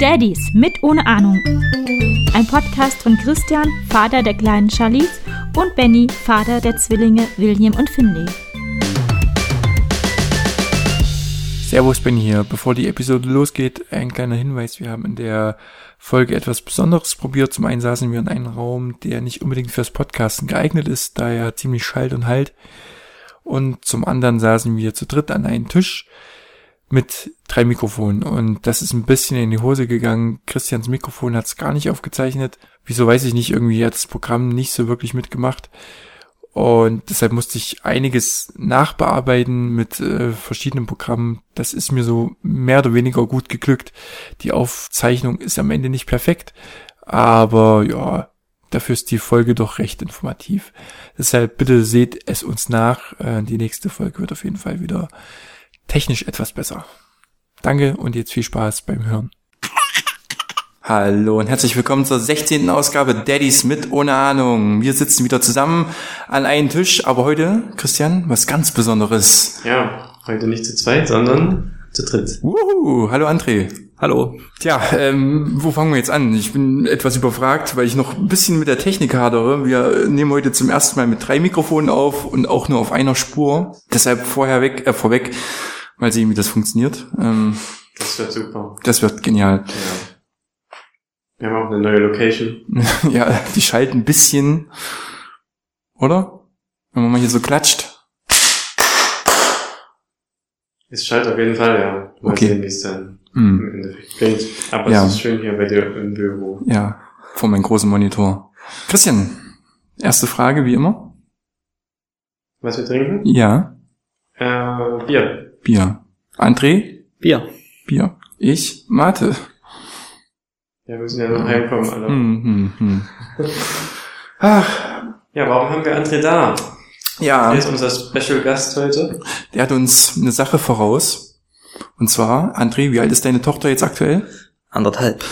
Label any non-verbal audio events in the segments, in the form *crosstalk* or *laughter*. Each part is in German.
Daddies mit ohne Ahnung. Ein Podcast von Christian, Vater der kleinen Charlize, und Benny, Vater der Zwillinge William und Finley. Servus, Benny hier. Bevor die Episode losgeht, ein kleiner Hinweis. Wir haben in der Folge etwas Besonderes probiert. Zum einen saßen wir in einem Raum, der nicht unbedingt fürs Podcasten geeignet ist, da er ziemlich schallt und halt. Und zum anderen saßen wir zu dritt an einem Tisch mit drei Mikrofonen und das ist ein bisschen in die Hose gegangen. Christians Mikrofon hat es gar nicht aufgezeichnet. Wieso weiß ich nicht, irgendwie hat das Programm nicht so wirklich mitgemacht. Und deshalb musste ich einiges nachbearbeiten mit äh, verschiedenen Programmen. Das ist mir so mehr oder weniger gut geglückt. Die Aufzeichnung ist am Ende nicht perfekt, aber ja, dafür ist die Folge doch recht informativ. Deshalb bitte seht es uns nach. Äh, die nächste Folge wird auf jeden Fall wieder technisch etwas besser. Danke und jetzt viel Spaß beim Hören. Hallo und herzlich willkommen zur 16. Ausgabe Daddies mit ohne Ahnung. Wir sitzen wieder zusammen an einem Tisch, aber heute, Christian, was ganz Besonderes. Ja, heute nicht zu zweit, sondern zu dritt. Wuhu, hallo André. Hallo. Tja, ähm, wo fangen wir jetzt an? Ich bin etwas überfragt, weil ich noch ein bisschen mit der Technik hadere. Wir nehmen heute zum ersten Mal mit drei Mikrofonen auf und auch nur auf einer Spur. Deshalb vorher weg, äh, vorweg, mal sehen, wie das funktioniert. Ähm, Das wird super. das wird genial. Ja. Wir haben auch eine neue Location. *laughs* ja, die schalten ein bisschen, oder? Wenn man mal hier so klatscht. Es schallt auf jeden Fall, ja. Mal Okay. sehen, wie es dann Hm. klingt. Aber Ja. es ist schön hier bei dir im Büro. Ja, vor meinem großen Monitor. Christian, erste Frage, wie immer. Was wir trinken? Ja, Äh, Bier. Bier. André, Bier. Bier. Ich, Mate. Ja, wir müssen ja noch heimkommen, alle. Hm, hm, hm. *laughs* Ach, Ja, warum haben wir André da? ja, Er ist unser Special Gast heute. der hat uns eine Sache voraus. Und zwar, André, wie alt ist deine Tochter jetzt aktuell? Anderthalb.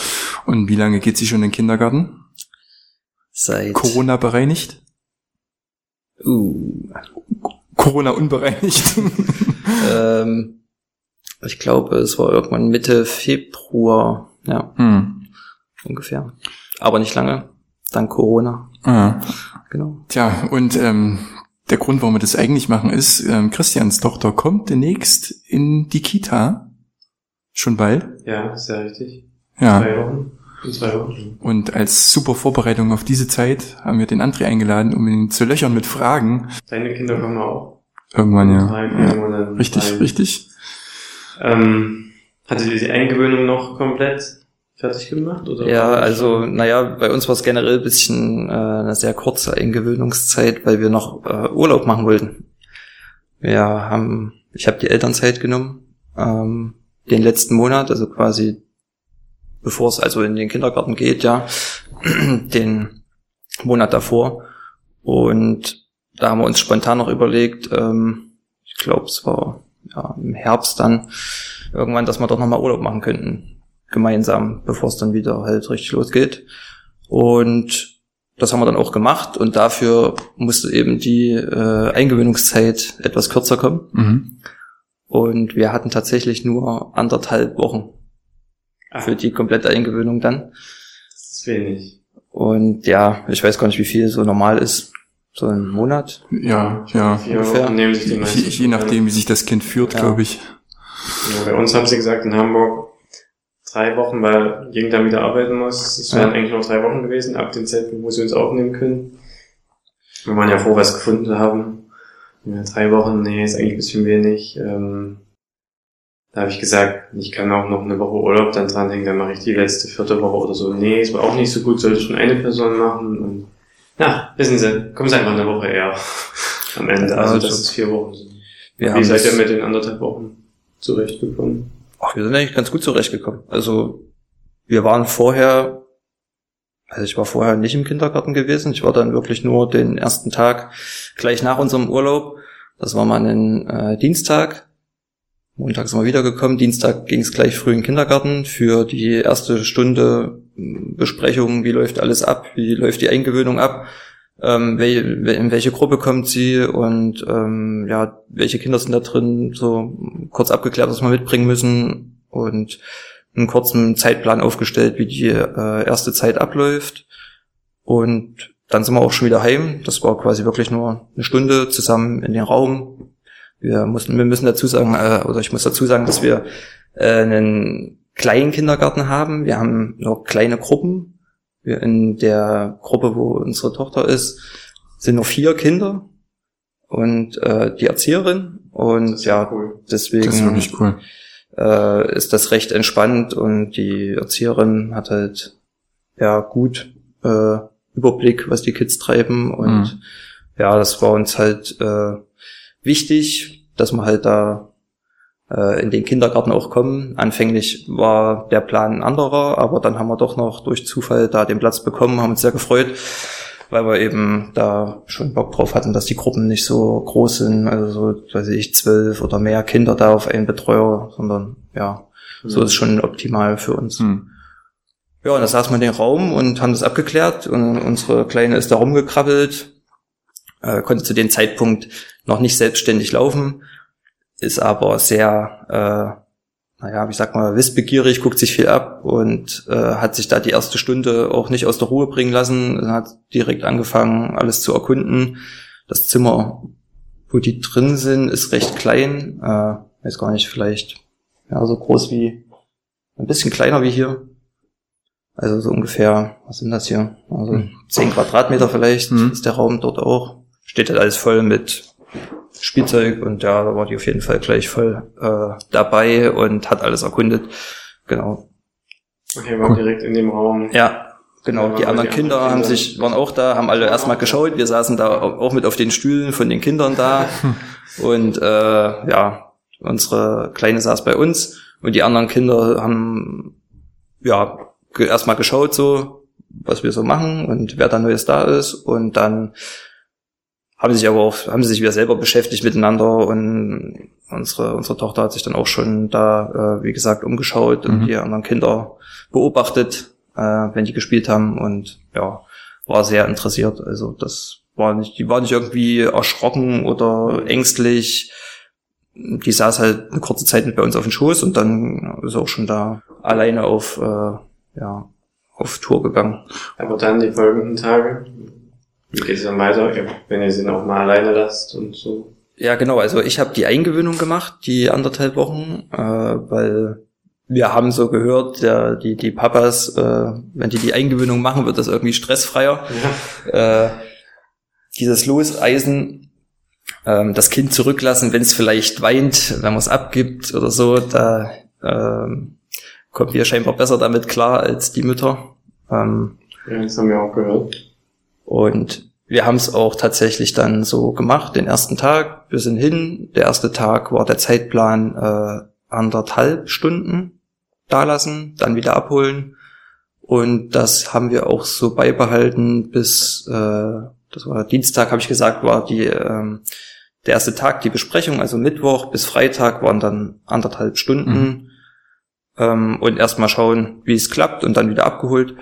Und wie lange geht sie schon in den Kindergarten? Seit. Corona bereinigt? Uh, Corona unbereinigt. *laughs* ähm, ich glaube, es war irgendwann Mitte Februar. Ja, hm. ungefähr. Aber nicht lange. Dank Corona. Ah. Genau. Tja, und ähm, der Grund, warum wir das eigentlich machen, ist, ähm, Christians Tochter kommt demnächst in die Kita. Schon bald. Ja, ja richtig. Ja. Zwei Wochen. In zwei Wochen. Und als super Vorbereitung auf diese Zeit haben wir den André eingeladen, um ihn zu löchern mit Fragen. Deine Kinder kommen auch. Irgendwann, ja. Drei, ja. Monate Richtig, rein. richtig. Ähm, hatte die Eingewöhnung noch komplett fertig gemacht? Oder Ja, also, naja, bei uns war es generell ein bisschen äh, eine sehr kurze Eingewöhnungszeit, weil wir noch äh, Urlaub machen wollten. Wir haben, ich habe die Elternzeit genommen, ähm, den letzten Monat, also quasi bevor es also in den Kindergarten geht, ja, *clears throat* den Monat davor. Und da haben wir uns spontan noch überlegt, ähm, ich glaube, es war ja, im Herbst dann irgendwann, dass wir doch nochmal Urlaub machen könnten gemeinsam, bevor es dann wieder halt richtig losgeht. Und das haben wir dann auch gemacht und dafür musste eben die äh, Eingewöhnungszeit etwas kürzer kommen. Mhm. Und wir hatten tatsächlich nur anderthalb Wochen Ah, für die komplette Eingewöhnung dann. das ist wenig. Und ja, ich weiß gar nicht, wie viel so normal ist. So ein Monat. Ja, ja. Ungefähr. Je, je nachdem, wie sich das Kind führt, Ja. glaube ich. Ja, bei uns haben sie gesagt, in Hamburg drei Wochen, weil Jing dann wieder arbeiten muss. Es wären Ja. eigentlich noch drei Wochen gewesen, ab dem Zeitpunkt, wo sie uns aufnehmen können. Wir waren ja froh, was gefunden haben. Ja, drei Wochen, nee, ist eigentlich ein bisschen wenig. Ähm, da habe ich gesagt, ich kann auch noch eine Woche Urlaub dann dranhängen, dann mache ich die letzte vierte Woche oder so. Nee, war auch nicht so gut, sollte schon eine Person machen. Und, ja, wissen Sie, kommen Sie einfach eine Woche eher am Ende. Also, Also, dass es vier Wochen sind. Wir Wie seid ihr das- mit den anderthalb Wochen zurechtgekommen? Wir sind eigentlich ganz gut zurechtgekommen. Also wir waren vorher, also ich war vorher nicht im Kindergarten gewesen. Ich war dann wirklich nur den ersten Tag gleich nach unserem Urlaub. Das war mal ein äh, Dienstag. Montag sind wir wiedergekommen. Dienstag ging es gleich früh in den Kindergarten für die erste Stunde m, Besprechung. Wie läuft alles ab? Wie läuft die Eingewöhnung ab? Ähm, wel, wel- in welche Gruppe kommt sie und ähm, ja, welche Kinder sind da drin, so kurz abgeklärt, was wir mitbringen müssen und einen kurzen Zeitplan aufgestellt, wie die äh, erste Zeit abläuft. Und dann sind wir auch schon wieder heim. Das war quasi wirklich nur eine Stunde zusammen in den Raum. Wir mussten, wir müssen dazu sagen, äh, oder ich muss dazu sagen, dass wir äh, einen kleinen Kindergarten haben. Wir haben noch kleine Gruppen. Wir in der Gruppe, wo unsere Tochter ist, sind nur vier Kinder und äh, die Erzieherin. Und ja, cool. deswegen das cool. äh, ist das recht entspannt und die Erzieherin hat halt ja gut äh, Überblick, was die Kids treiben. Und mhm. ja, das war uns halt äh, wichtig, dass wir halt da in den Kindergarten auch kommen. Anfänglich war der Plan ein anderer, aber dann haben wir doch noch durch Zufall da den Platz bekommen, haben uns sehr gefreut, weil wir eben da schon Bock drauf hatten, dass die Gruppen nicht so groß sind, also so, weiß ich, zwölf oder mehr Kinder da auf einen Betreuer, sondern ja, mhm. so ist schon optimal für uns. Mhm. Ja, und da saßen wir in den Raum und haben das abgeklärt und unsere Kleine ist da rumgekrabbelt, äh, konnte zu dem Zeitpunkt noch nicht selbstständig laufen, ist aber sehr, äh, naja, ich sag mal, wissbegierig, guckt sich viel ab und äh, hat sich da die erste Stunde auch nicht aus der Ruhe bringen lassen, hat direkt angefangen, alles zu erkunden. Das Zimmer, wo die drin sind, ist recht klein, äh, weiß gar nicht, vielleicht ja so groß wie, ein bisschen kleiner wie hier, also so ungefähr, was sind das hier? Also hm. zehn Quadratmeter vielleicht mhm. ist der Raum dort auch. Steht halt alles voll mit Spielzeug und ja, da war die auf jeden Fall gleich voll äh, dabei und hat alles erkundet. Genau. Okay, war direkt in dem Raum. Ja, genau. Ja, die anderen die Kinder haben sich, waren auch da, haben alle erstmal geschaut. Wir saßen da auch mit auf den Stühlen von den Kindern da. *laughs* und äh, ja, unsere Kleine saß bei uns und die anderen Kinder haben ja erstmal geschaut, so, was wir so machen und wer da Neues da ist. Und dann haben sie sich aber auch, haben sie sich wieder selber beschäftigt miteinander und unsere, unsere Tochter hat sich dann auch schon da, äh, wie gesagt, umgeschaut mhm. und die anderen Kinder beobachtet, äh, wenn die gespielt haben und ja, war sehr interessiert. Also das war nicht, die war nicht irgendwie erschrocken oder ängstlich. Die saß halt eine kurze Zeit mit bei uns auf dem Schoß und dann ist auch schon da alleine auf äh, ja, auf Tour gegangen. Aber dann die folgenden Tage, geht es dann weiter, wenn ihr sie noch mal alleine lasst und so? Ja, genau. Also ich habe die Eingewöhnung gemacht, die anderthalb Wochen, äh, weil wir haben so gehört, der, die, die Papas, äh, wenn die die Eingewöhnung machen, wird das irgendwie stressfreier. Ja. Äh, dieses Loseisen, ähm, das Kind zurücklassen, wenn es vielleicht weint, wenn man es abgibt oder so, da ähm, kommen wir scheinbar besser damit klar als die Mütter. Ähm, ja, das haben wir auch gehört. Und wir haben es auch tatsächlich dann so gemacht, den ersten Tag. Wir sind hin. Der erste Tag war der Zeitplan äh, anderthalb Stunden da lassen, dann wieder abholen. Und das haben wir auch so beibehalten bis, äh, das war Dienstag, habe ich gesagt, war die ähm, der erste Tag die Besprechung, also Mittwoch bis Freitag waren dann anderthalb Stunden. Mhm ähm, und erstmal schauen, wie es klappt und dann wieder abgeholt.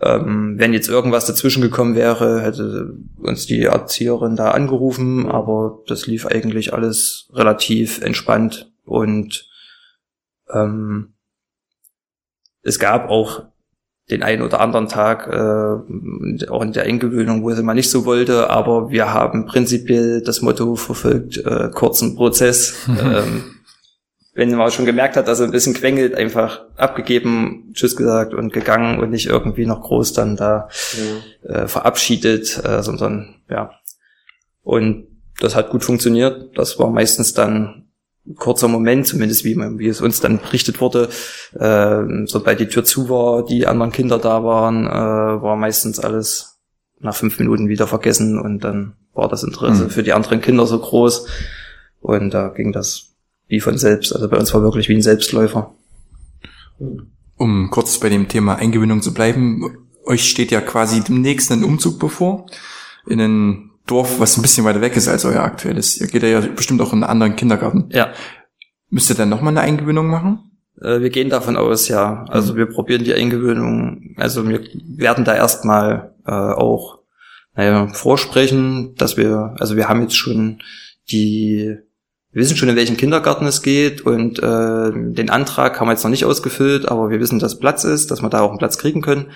Ähm, wenn jetzt irgendwas dazwischen gekommen wäre, hätte uns die Erzieherin da angerufen, aber das lief eigentlich alles relativ entspannt und ähm, es gab auch den einen oder anderen Tag, äh, auch in der Eingewöhnung, wo sie mal nicht so wollte, aber wir haben prinzipiell das Motto verfolgt, äh, kurzen Prozess. *laughs* ähm, wenn man schon gemerkt hat, dass er ein bisschen quengelt, einfach abgegeben, Tschüss gesagt und gegangen und nicht irgendwie noch groß dann da ja. äh, verabschiedet, äh, sondern ja. Und das hat gut funktioniert. Das war meistens dann ein kurzer Moment, zumindest wie, wie es uns dann berichtet wurde, äh, sobald die Tür zu war, die anderen Kinder da waren, äh, war meistens alles nach fünf Minuten wieder vergessen und dann war das Interesse mhm. für die anderen Kinder so groß und da ging das wie von selbst. Also bei uns war wirklich wie ein Selbstläufer. Um kurz bei dem Thema Eingewöhnung zu bleiben, euch steht ja quasi demnächst ein Umzug bevor in ein Dorf, was ein bisschen weiter weg ist als euer aktuelles. Ihr geht ja bestimmt auch in einen anderen Kindergarten. Ja. Müsst ihr dann nochmal eine Eingewöhnung machen? Äh, wir gehen davon aus, ja. Also mhm. wir probieren die Eingewöhnung, also wir werden da erstmal äh, auch naja, vorsprechen, dass wir, also wir haben jetzt schon die wir wissen schon, in welchen Kindergarten es geht und äh, den Antrag haben wir jetzt noch nicht ausgefüllt, aber wir wissen, dass Platz ist, dass wir da auch einen Platz kriegen können.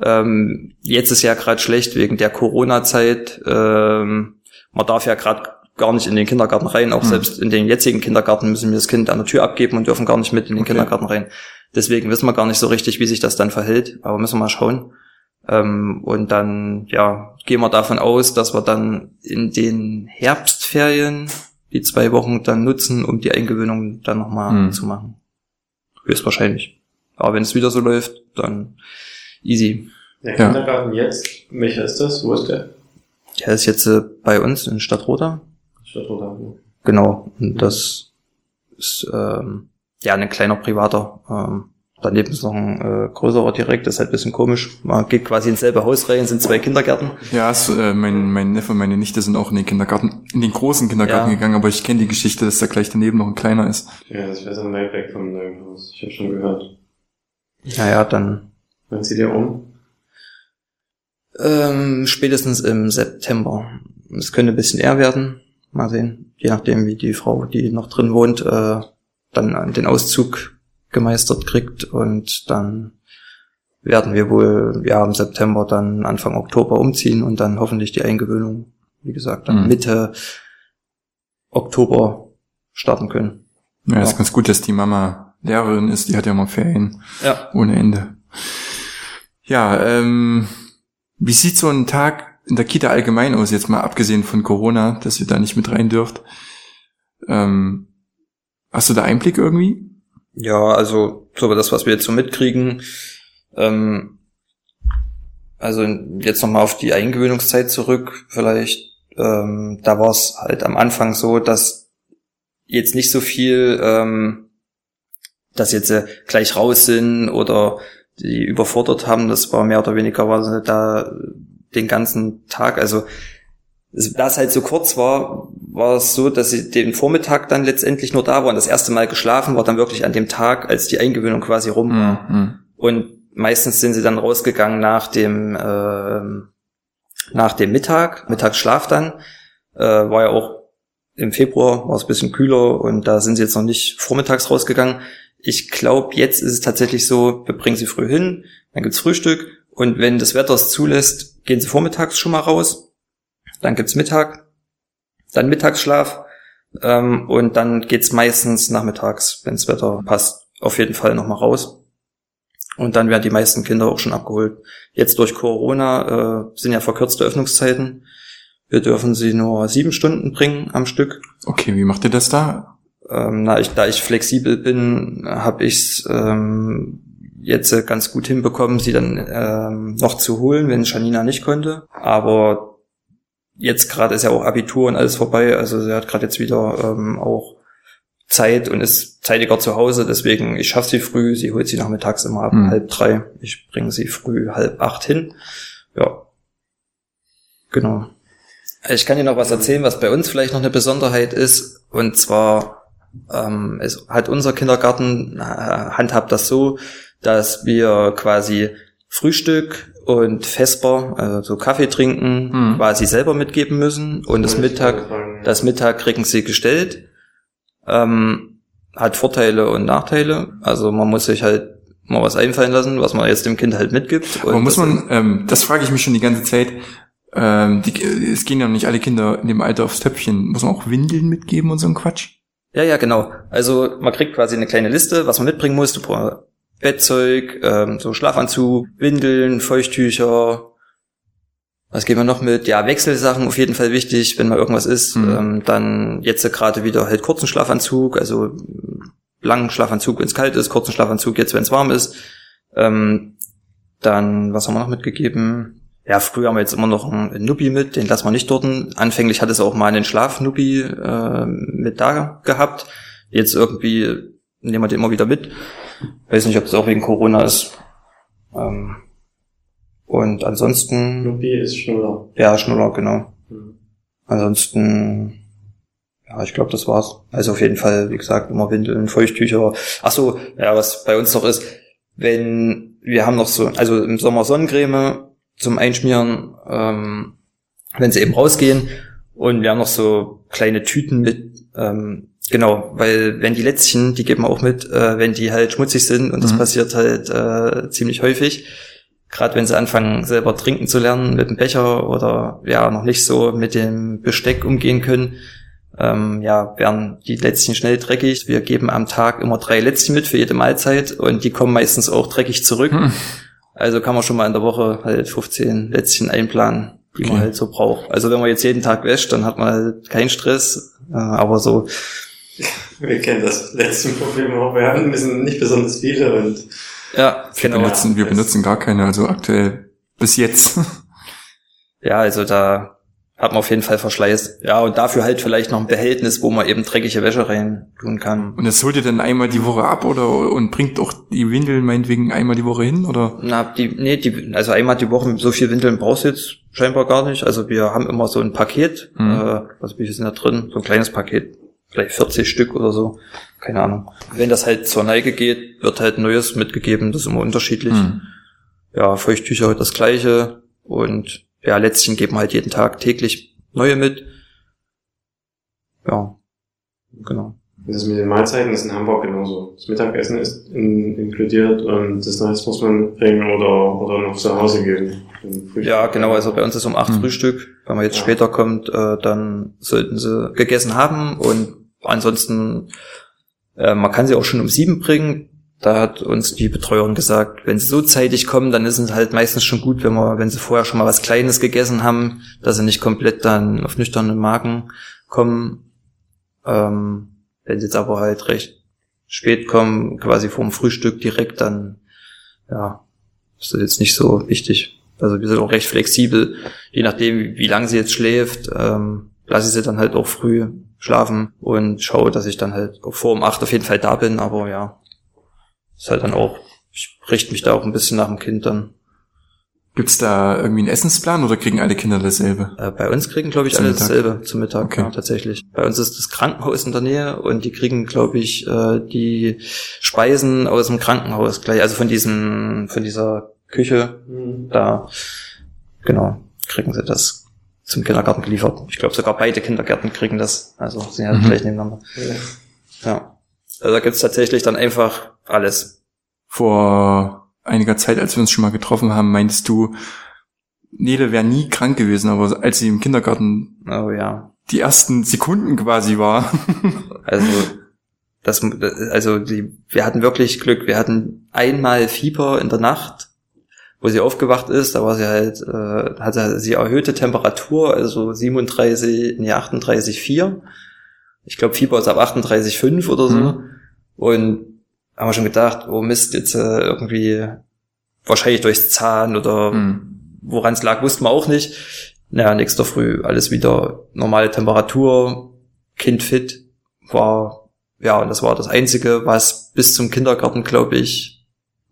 Ähm, jetzt ist ja gerade schlecht wegen der Corona-Zeit. Ähm, man darf ja gerade gar nicht in den Kindergarten rein. Auch mhm. selbst in den jetzigen Kindergarten müssen wir das Kind an der Tür abgeben und dürfen gar nicht mit in den okay. Kindergarten rein. Deswegen wissen wir gar nicht so richtig, wie sich das dann verhält. Aber müssen wir mal schauen. Ähm, und dann, ja, gehen wir davon aus, dass wir dann in den Herbstferien die zwei Wochen dann nutzen, um die Eingewöhnung dann nochmal mhm. zu machen. Höchstwahrscheinlich. Aber wenn es wieder so läuft, dann easy. Der Kindergarten ja. jetzt, welcher ist das? Wo ist der? Der ist jetzt äh, bei uns in Stadtroda. Stadtroda, ja. Genau. Und mhm. das ist ähm, ja ein kleiner privater. Ähm, Daneben ist noch ein äh, größerer direkt, das ist halt ein bisschen komisch. Man geht quasi ins selbe Haus rein, sind zwei Kindergärten. Ja, so, äh, mein, mein Neffe und meine Nichte sind auch in den Kindergarten, in den großen Kindergarten ja. gegangen, aber ich kenne die Geschichte, dass da gleich daneben noch ein kleiner ist. Ja, das wäre so weit weg vom neuen Haus. Ich habe schon gehört. Naja, dann. Wann zieht ihr um? Ähm, spätestens im September. Es könnte ein bisschen eher werden. Mal sehen. Je nachdem, wie die Frau, die noch drin wohnt, äh, dann den Auszug gemeistert kriegt und dann werden wir wohl ja im September dann Anfang Oktober umziehen und dann hoffentlich die Eingewöhnung, wie gesagt, dann mhm. Mitte Oktober starten können. Ja, ja, ist ganz gut, dass die Mama Lehrerin ist, die hat ja mal Ferien ja. ohne Ende. Ja, ähm, wie sieht so ein Tag in der Kita allgemein aus, jetzt mal abgesehen von Corona, dass ihr da nicht mit rein dürft? Ähm, hast du da Einblick irgendwie? Ja, also so das, was wir jetzt so mitkriegen. Ähm, also jetzt nochmal auf die Eingewöhnungszeit zurück, vielleicht. Ähm, da war es halt am Anfang so, dass jetzt nicht so viel, ähm, dass jetzt äh, gleich raus sind oder die überfordert haben. Das war mehr oder weniger war da den ganzen Tag. Also da es halt so kurz war, war es so, dass sie den Vormittag dann letztendlich nur da waren. Das erste Mal geschlafen war dann wirklich an dem Tag, als die Eingewöhnung quasi rum war. Mhm. Und meistens sind sie dann rausgegangen nach dem äh, nach dem Mittag, Mittagsschlaf dann. Äh, war ja auch im Februar, war es ein bisschen kühler und da sind sie jetzt noch nicht vormittags rausgegangen. Ich glaube, jetzt ist es tatsächlich so, wir bringen sie früh hin, dann gibt's Frühstück und wenn das Wetter es zulässt, gehen sie vormittags schon mal raus dann gibt's Mittag, dann Mittagsschlaf ähm, und dann geht's meistens nachmittags, wenns Wetter passt, auf jeden Fall nochmal raus. Und dann werden die meisten Kinder auch schon abgeholt. Jetzt durch Corona äh, sind ja verkürzte Öffnungszeiten. Wir dürfen sie nur sieben Stunden bringen am Stück. Okay, wie macht ihr das da? Ähm, na, ich, da ich flexibel bin, habe ich's ähm, jetzt ganz gut hinbekommen, sie dann ähm, noch zu holen, wenn Janina nicht konnte. Aber jetzt gerade ist ja auch Abitur und alles vorbei, also sie hat gerade jetzt wieder ähm, auch Zeit und ist zeitiger zu Hause, deswegen ich schaffe sie früh, sie holt sie nachmittags immer ab mhm. halb drei, ich bringe sie früh halb acht hin. Ja, genau. Ich kann dir noch was erzählen, was bei uns vielleicht noch eine Besonderheit ist, und zwar ähm, es hat unser Kindergarten äh, handhabt das so, dass wir quasi Frühstück und Vesper, also so Kaffee trinken, hm. quasi selber mitgeben müssen. Und das Mittag, das Mittag kriegen sie gestellt. Ähm, hat Vorteile und Nachteile. Also man muss sich halt mal was einfallen lassen, was man jetzt dem Kind halt mitgibt. Aber muss man, ähm, das frage ich mich schon die ganze Zeit, ähm, die, es gehen ja nicht alle Kinder in dem Alter aufs Töpfchen. Muss man auch Windeln mitgeben und so ein Quatsch? Ja, ja, genau. Also man kriegt quasi eine kleine Liste, was man mitbringen muss. Du Bettzeug, ähm, so Schlafanzug, Windeln, Feuchttücher. Was gehen wir noch mit? Ja, Wechselsachen auf jeden Fall wichtig, wenn mal irgendwas ist. Mhm. Ähm, dann jetzt gerade wieder halt kurzen Schlafanzug, also langen Schlafanzug, wenn es kalt ist, kurzen Schlafanzug jetzt, wenn es warm ist. Ähm, dann, was haben wir noch mitgegeben? Ja, früher haben wir jetzt immer noch einen Nubi mit, den lassen wir nicht dort. Anfänglich hat es auch mal einen Schlafnubi äh, mit da gehabt. Jetzt irgendwie nehmen wir immer wieder mit. Weiß nicht, ob das auch wegen Corona ist. Ähm, und ansonsten. Nubi ist Schnuller. Ja, Schnuller, genau. Mhm. Ansonsten, ja, ich glaube, das war's. Also auf jeden Fall, wie gesagt, immer Windeln, Feuchttücher. Ach so, ja, was bei uns noch ist, wenn wir haben noch so, also im Sommer Sonnencreme zum Einschmieren, ähm, wenn sie eben rausgehen und wir haben noch so kleine Tüten mit, ähm, genau, weil wenn die Lätzchen, die geben wir auch mit, äh, wenn die halt schmutzig sind und das Mhm. passiert halt äh, ziemlich häufig, gerade wenn sie anfangen selber trinken zu lernen mit dem Becher oder ja noch nicht so mit dem Besteck umgehen können, ähm, ja, werden die Lätzchen schnell dreckig. Wir geben am Tag immer drei Lätzchen mit für jede Mahlzeit und die kommen meistens auch dreckig zurück. Hm. Also kann man schon mal in der Woche halt 15 Lätzchen einplanen, die man Okay. halt so braucht. Also wenn man jetzt jeden Tag wäscht, dann hat man halt keinen Stress. Äh, aber so, Wir kennen das letzte Problem auch. Wir haben ein bisschen nicht besonders viele und ja, Wir genau. benutzen, wir benutzen gar keine, also aktuell bis jetzt. Ja, also da hat man auf jeden Fall Verschleiß. Ja, und dafür halt vielleicht noch ein Behältnis, wo man eben dreckige Wäsche rein tun kann. Und das holt ihr dann einmal die Woche ab oder und bringt auch die Windeln meinetwegen einmal die Woche hin oder? Na, die, nee, die, also einmal die Woche so viel Windeln brauchst du jetzt scheinbar gar nicht. Also wir haben immer so ein Paket, Mhm. äh, wie viel sind da drin? So ein kleines Paket, vielleicht 40 Stück oder so, keine Ahnung. Wenn das halt zur Neige geht, wird halt Neues mitgegeben, das ist immer unterschiedlich. Hm. Ja, Feuchttücher das gleiche und ja, Lätzchen geben halt jeden Tag täglich neue mit. Ja, genau. das mit den Mahlzeiten ist in Hamburg genauso. Das Mittagessen ist in, inkludiert und das Rest muss man bringen oder, oder noch zu Hause geben. Ja, genau, also bei uns ist um acht Hm. Frühstück. Wenn man jetzt Ja. später kommt, äh, dann sollten sie gegessen haben und ansonsten, äh, man kann sie auch schon um sieben bringen. Da hat uns die Betreuerin gesagt, wenn sie so zeitig kommen, dann ist es halt meistens schon gut, wenn wir, wenn sie vorher schon mal was Kleines gegessen haben, dass sie nicht komplett dann auf nüchternen Magen kommen. Ähm, wenn sie jetzt aber halt recht spät kommen, quasi vorm Frühstück direkt, dann, ja, ist das jetzt nicht so wichtig. Also wir sind auch recht flexibel, je nachdem, wie, wie lange sie jetzt schläft, ähm, lasse ich sie dann halt auch früh schlafen und schaue, dass ich dann halt vor um acht auf jeden Fall da bin, aber ja, ist halt dann auch, ich richte mich da auch ein bisschen nach dem Kind dann. Gibt's da irgendwie einen Essensplan oder kriegen alle Kinder dasselbe? Äh, bei uns kriegen, glaube ich, Zum alle Mittag? dasselbe zum Mittag, Okay. ja, tatsächlich. Bei uns ist das Krankenhaus in der Nähe und die kriegen, glaube ich, äh, die Speisen aus dem Krankenhaus gleich, also von diesem, von dieser Küche, Hm. da, genau, kriegen sie das zum Kindergarten geliefert. Ich glaube, sogar beide Kindergärten kriegen das, also sind ja Mhm. gleich nebeneinander. Ja. Ja. Also da gibt's tatsächlich dann einfach alles. Vor einiger Zeit, als wir uns schon mal getroffen haben, meintest du, Nele wäre nie krank gewesen, aber als sie im Kindergarten Oh ja. die ersten Sekunden quasi war. *laughs* Also, das, also die, wir hatten wirklich Glück. Wir hatten einmal Fieber in der Nacht, wo sie aufgewacht ist. Da war sie halt, äh, hatte sie erhöhte Temperatur, also 37, nee, 38,4. Ich glaube, Fieber ist ab 38,5 oder so. Mhm. Und haben wir schon gedacht, oh Mist, jetzt äh, irgendwie wahrscheinlich durchs Zahn oder Hm. woran es lag, wussten wir auch nicht. Naja, nächster Früh alles wieder normale Temperatur, Kind fit, war, ja, und das war das Einzige, was bis zum Kindergarten, glaube ich,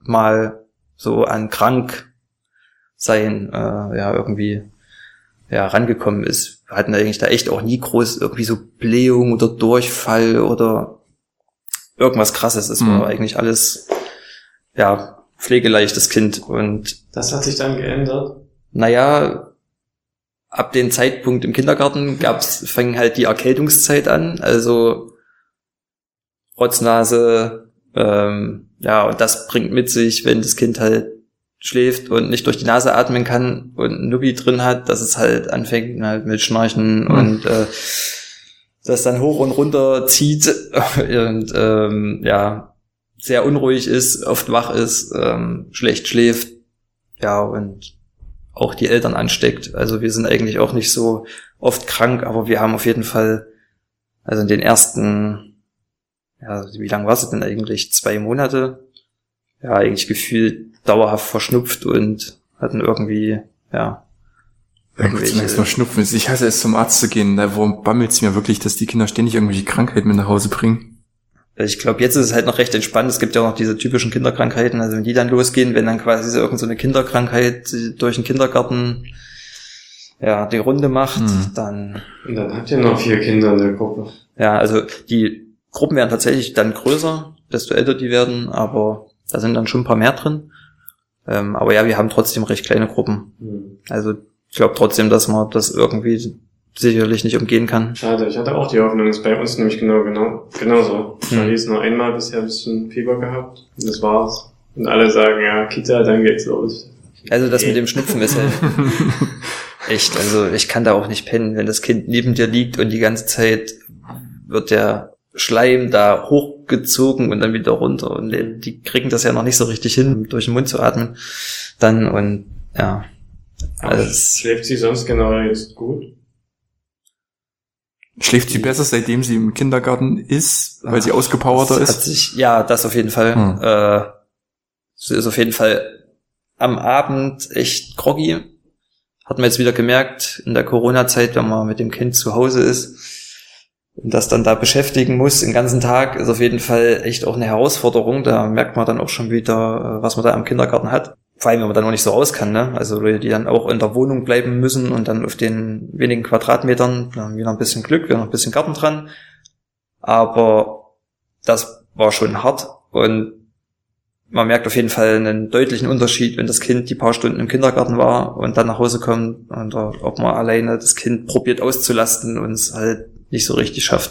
mal so an krank sein, äh, ja, irgendwie, ja, rangekommen ist. Wir hatten eigentlich da echt auch nie groß irgendwie so Blähung oder Durchfall oder irgendwas krasses. Es Mhm. war eigentlich alles, ja, pflegeleichtes Kind und Das hat sich dann geändert. naja, ab dem Zeitpunkt im Kindergarten gab's, fing halt die Erkältungszeit an, also Rotznase, ähm, ja, und das bringt mit sich, wenn das Kind halt schläft und nicht durch die Nase atmen kann und ein Nubi drin hat, dass es halt anfängt halt mit Schnarchen Mhm. und äh, das dann hoch und runter zieht *laughs* und ähm, ja, sehr unruhig ist, oft wach ist, ähm, schlecht schläft, ja, und auch die Eltern ansteckt. Also wir sind eigentlich auch nicht so oft krank, aber wir haben auf jeden Fall, also in den ersten, ja, wie lange war es denn eigentlich? Zwei Monate? Ja, eigentlich gefühlt dauerhaft verschnupft und hatten irgendwie, ja, Ja, gut, solange es Schnupfen ist. Ich hasse es, zum Arzt zu gehen. Da bammelt es mir wirklich, dass die Kinder ständig irgendwelche Krankheiten mit nach Hause bringen. Ich glaube, jetzt ist es halt noch recht entspannt. Es gibt ja auch noch diese typischen Kinderkrankheiten. Also wenn die dann losgehen, wenn dann quasi so irgendeine so eine Kinderkrankheit durch den Kindergarten ja die Runde macht, Hm. dann Und dann habt ihr noch vier Kinder in der Gruppe. ja, also die Gruppen werden tatsächlich dann größer, desto älter die werden, aber da sind dann schon ein paar mehr drin. Ähm, aber ja, wir haben trotzdem recht kleine Gruppen. Hm. Also ich glaube trotzdem, dass man das irgendwie sicherlich nicht umgehen kann. Schade, ich hatte auch die Hoffnung, ist bei uns nämlich genau, genau, genauso. Hm. Charlie ist nur einmal bisher ein bisschen Fieber gehabt. Und das war's. Und alle sagen, ja, Kita, dann geht's los. Also das mit dem Schnupfen ist halt *laughs* echt, also ich kann da auch nicht pennen, wenn das Kind neben dir liegt und die ganze Zeit wird der Schleim da hochgezogen und dann wieder runter und die kriegen das ja noch nicht so richtig hin, durch den Mund zu atmen. Dann und ja. Aber Also schläft sie sonst genau jetzt gut? Schläft sie besser, seitdem sie im Kindergarten ist, weil sie ausgepowerter Das Hat ist? sich, ja, das auf jeden Fall. Hm. Äh, sie ist auf jeden Fall am Abend echt groggy. Hat man jetzt wieder gemerkt in der Corona-Zeit, wenn man mit dem Kind zu Hause ist das dann da beschäftigen muss den ganzen Tag, ist auf jeden Fall echt auch eine Herausforderung. Da merkt man dann auch schon wieder, äh, was man da am Kindergarten hat. Vor allem, wenn man dann noch nicht so raus kann, ne? Also Leute, die dann auch in der Wohnung bleiben müssen und dann auf den wenigen Quadratmetern, da haben wir noch ein bisschen Glück, wir haben noch ein bisschen Garten dran. Aber das war schon hart und man merkt auf jeden Fall einen deutlichen Unterschied, wenn das Kind die paar Stunden im Kindergarten war und dann nach Hause kommt und ob man alleine das Kind probiert auszulasten und es halt nicht so richtig schafft.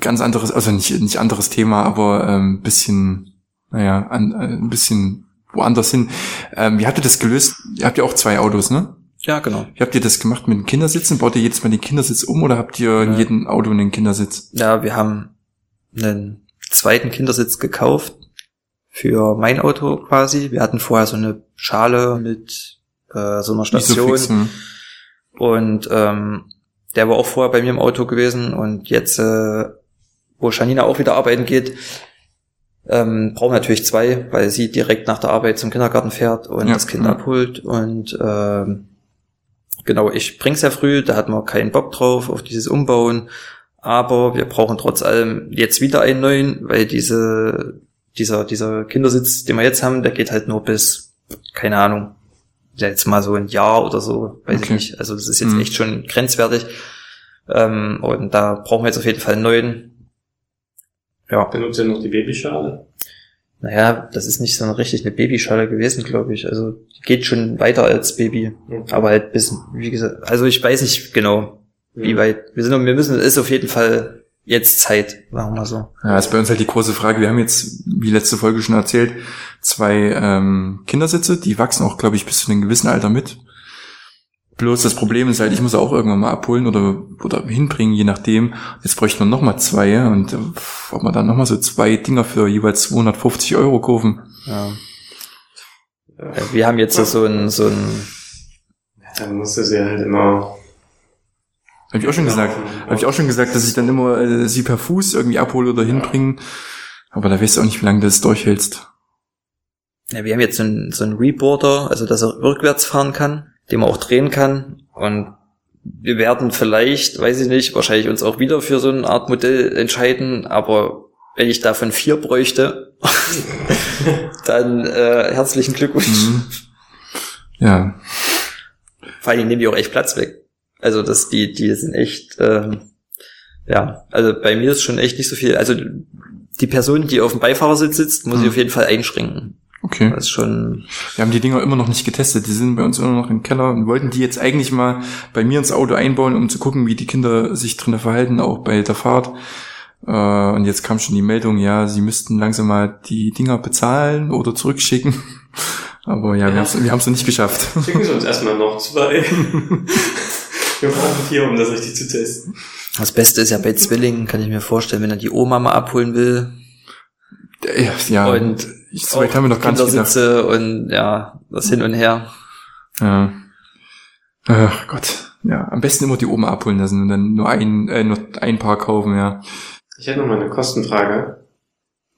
Ganz anderes, also nicht, nicht anderes Thema, aber ähm, bisschen, naja, an, äh, ein bisschen woanders hin. Ähm, wie habt ihr das gelöst? Ihr habt ja auch zwei Autos, ne? Ja, genau. Wie habt ihr das gemacht mit den Kindersitzen? Baut ihr jedes Mal den Kindersitz um oder habt ihr in Ja. jedem Auto einen Kindersitz? Ja, wir haben einen zweiten Kindersitz gekauft für mein Auto quasi. Wir hatten vorher so eine Schale mit äh, so einer Station. Isofix, hm. Und ähm, der war auch vorher bei mir im Auto gewesen und jetzt, äh, wo Janina auch wieder arbeiten geht, ähm, brauchen wir natürlich zwei, weil sie direkt nach der Arbeit zum Kindergarten fährt und Ja, das Kind ja. abholt. Und ähm, genau, ich bring's ja früh, da hatten wir keinen Bock drauf auf dieses Umbauen. Aber wir brauchen trotz allem jetzt wieder einen neuen, weil diese, dieser, dieser Kindersitz, den wir jetzt haben, der geht halt nur bis, keine Ahnung, ja, jetzt mal so ein Jahr oder so, weiß ich Okay. nicht. Also das ist jetzt Mhm. echt schon grenzwertig. Ähm, und da brauchen wir jetzt auf jeden Fall einen neuen. Ja, Benutzt ihr noch die Babyschale? naja, das ist nicht so eine richtig eine Babyschale gewesen, glaube ich. Also die geht schon weiter als Baby. Okay. Aber halt bis, wie gesagt, also ich weiß nicht genau, wie Mhm. weit. Wir sind, wir müssen, es ist auf jeden Fall jetzt Zeit, sagen wir mal so. Ja, ist bei uns halt die große Frage. Wir haben jetzt, wie letzte Folge schon erzählt, zwei ähm, Kindersitze, die wachsen auch, glaube ich, bis zu einem gewissen Alter mit. Bloß das Problem ist halt, ich muss auch irgendwann mal abholen oder, oder hinbringen, je nachdem. Jetzt bräuchte man noch mal zwei und äh, ob man dann noch mal so zwei Dinger für jeweils 250 Euro kaufen. Ja. Ja. Wir haben jetzt so ein, so ein, Dann musst du sie halt immer. Habe ich auch schon gesagt. Habe ich auch schon gesagt, dass ich dann immer äh, sie per Fuß irgendwie abhole oder hinbringen. Aber da weißt du auch nicht, wie lange du das durchhältst. ja, wir haben jetzt so ein, so ein Reboarder, also dass er rückwärts fahren kann, den man auch drehen kann. Und wir werden vielleicht, weiß ich nicht, wahrscheinlich uns auch wieder für so eine Art Modell entscheiden, aber wenn ich davon vier bräuchte, *laughs* dann äh, herzlichen Glückwunsch. Mhm. Ja, Vor allem nehmen die auch echt Platz weg. Also das, die, die sind echt, ähm, ja, also bei mir ist schon echt nicht so viel. Also die Person, die auf dem Beifahrersitz sitzt, muss Mhm. ich auf jeden Fall einschränken. okay. Das ist schon, Wir haben die Dinger immer noch nicht getestet. Die sind bei uns immer noch im Keller und wollten die jetzt eigentlich mal bei mir ins Auto einbauen, um zu gucken, wie die Kinder sich drinnen verhalten, auch bei der Fahrt. Äh, Und jetzt kam schon die Meldung, ja, sie müssten langsam mal die Dinger bezahlen oder zurückschicken. *laughs* Aber ja, Ja. wir haben wir haben's noch nicht geschafft. Schicken Sie uns erstmal noch zwei. *laughs* Wir brauchen vier, um das richtig zu testen. das Beste ist ja bei Zwillingen, kann ich mir vorstellen, wenn er die Oma mal abholen will. Ja, ja Und ich, so weit haben wir noch gedacht. Kindersitze und ja, das hin und her. Ja. Ach Gott. Ja, am besten immer die Oma abholen lassen und dann nur ein, äh, nur ein Paar kaufen, ja. Ich hätte noch mal eine Kostenfrage.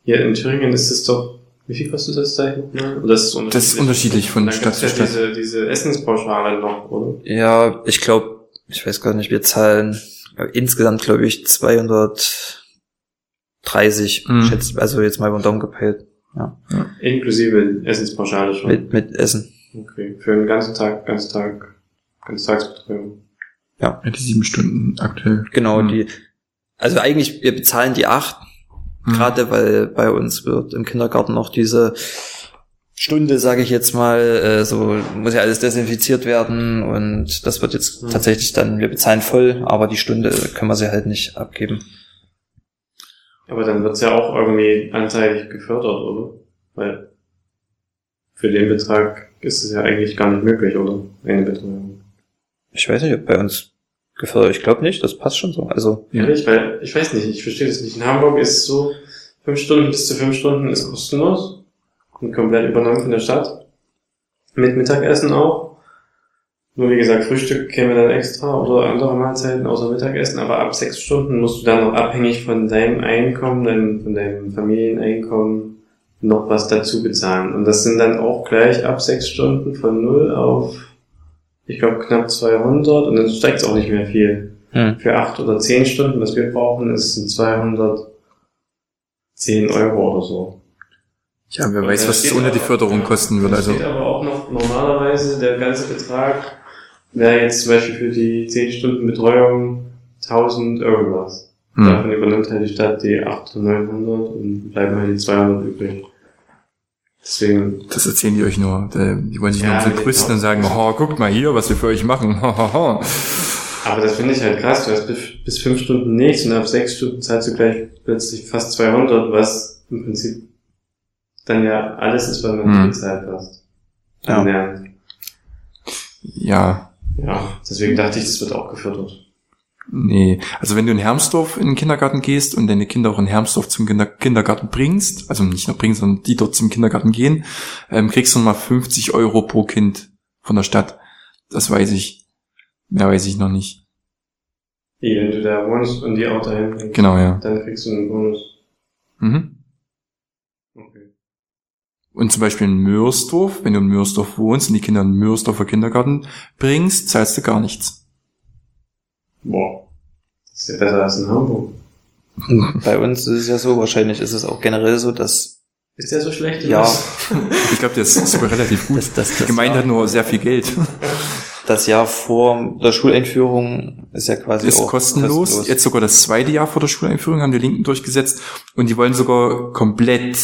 Hier in Thüringen ist es doch, wie viel kostet das da hinten? Oder ist es unterschiedlich? Das ist unterschiedlich von Dann Stadt gibt's zu ja Stadt. Diese, diese Essenspauschale noch, oder? Ja, ich glaube, ich weiß gar nicht, wir zahlen ja, insgesamt, glaube ich, 230, Mhm. schätzt, also jetzt mal über den Daumen gepeilt. Ja, Inklusive Essenspauschale schon. mit, mit Essen. Okay. Für einen ganzen Tag, ganzen Tag, Ganztagsbetreuung. Ja, die sieben Stunden aktuell. Genau, Mhm. die, also eigentlich, wir bezahlen die acht, Mhm. gerade weil bei uns wird im Kindergarten noch diese Stunde, sage ich jetzt mal, äh, so muss ja alles desinfiziert werden und das wird jetzt Mhm. tatsächlich dann, wir bezahlen voll, aber die Stunde können wir sie halt nicht abgeben. Aber dann wird's ja auch irgendwie anteilig gefördert, oder? Weil für den Betrag ist es ja eigentlich gar nicht möglich, oder? Eine Betreuung. Ich weiß nicht, ob bei uns gefördert, ich glaube nicht, das passt schon so. Also Ehrlich? Weil, ich weiß nicht, ich verstehe das nicht. In Hamburg ist es so, fünf Stunden bis zu fünf Stunden ist kostenlos und komplett übernommen von der Stadt. Mit Mittagessen auch. Nur wie gesagt, Frühstück käme dann extra oder andere Mahlzeiten außer Mittagessen, aber ab sechs Stunden musst du dann noch abhängig von deinem Einkommen, deinem, von deinem Familieneinkommen noch was dazu bezahlen. Und das sind dann auch gleich ab sechs Stunden von null auf, ich glaube, knapp 200 und dann steigt es auch nicht mehr viel hm. für acht oder zehn Stunden, was wir brauchen, ist ein 210 Euro oder so. Ja, wer Und weiß, was es ohne die Förderung kosten würde. Also, steht aber auch noch normalerweise der ganze Betrag wäre jetzt zum Beispiel für die 10 Stunden Betreuung 1000 irgendwas. hm. Davon übernimmt halt die Stadt die 800, 900 und bleiben halt die 200 übrig. Deswegen, das erzählen die euch nur. Die wollen sich Ja, nur ein bisschen brüsten und sagen, oh, guckt mal hier, was wir für euch machen. *laughs* aber das finde ich halt krass. Du hast bis, bis 5 Stunden nichts und ab 6 Stunden zahlst du gleich plötzlich fast 200, was im Prinzip dann ja alles ist, was man Hm. bezahlt hast. Ja. Annähernd. ja, Ja, deswegen dachte ich, das wird auch gefördert. nee. Also wenn du in Hermsdorf in den Kindergarten gehst und deine Kinder auch in Hermsdorf zum Kinder Kindergarten bringst, also nicht nur bringst, sondern die dort zum Kindergarten gehen, ähm, kriegst du nochmal 50 Euro pro Kind von der Stadt. Das weiß ich. Mehr weiß ich noch nicht. Wie, wenn du da wohnst und die auch dahin bringst, Genau, ja. dann kriegst du einen Bonus. Mhm. Und zum Beispiel in Mörsdorf, wenn du in Mörsdorf wohnst und die Kinder in Mörsdorfer Kindergarten bringst, zahlst du gar nichts. Boah. Das ist ja besser als in Hamburg. *laughs* bei uns ist es ja so, wahrscheinlich ist es auch generell so, dass Ist der so schlecht? ja, *laughs* Ich glaube, das ist sogar relativ gut. das, das, Die das, Gemeinde hat nur sehr viel Geld. *laughs* das Jahr vor der Schuleinführung ist ja quasi Ist auch kostenlos. Jetzt sogar das zweite Jahr vor der Schuleinführung haben die Linken durchgesetzt und die wollen sogar komplett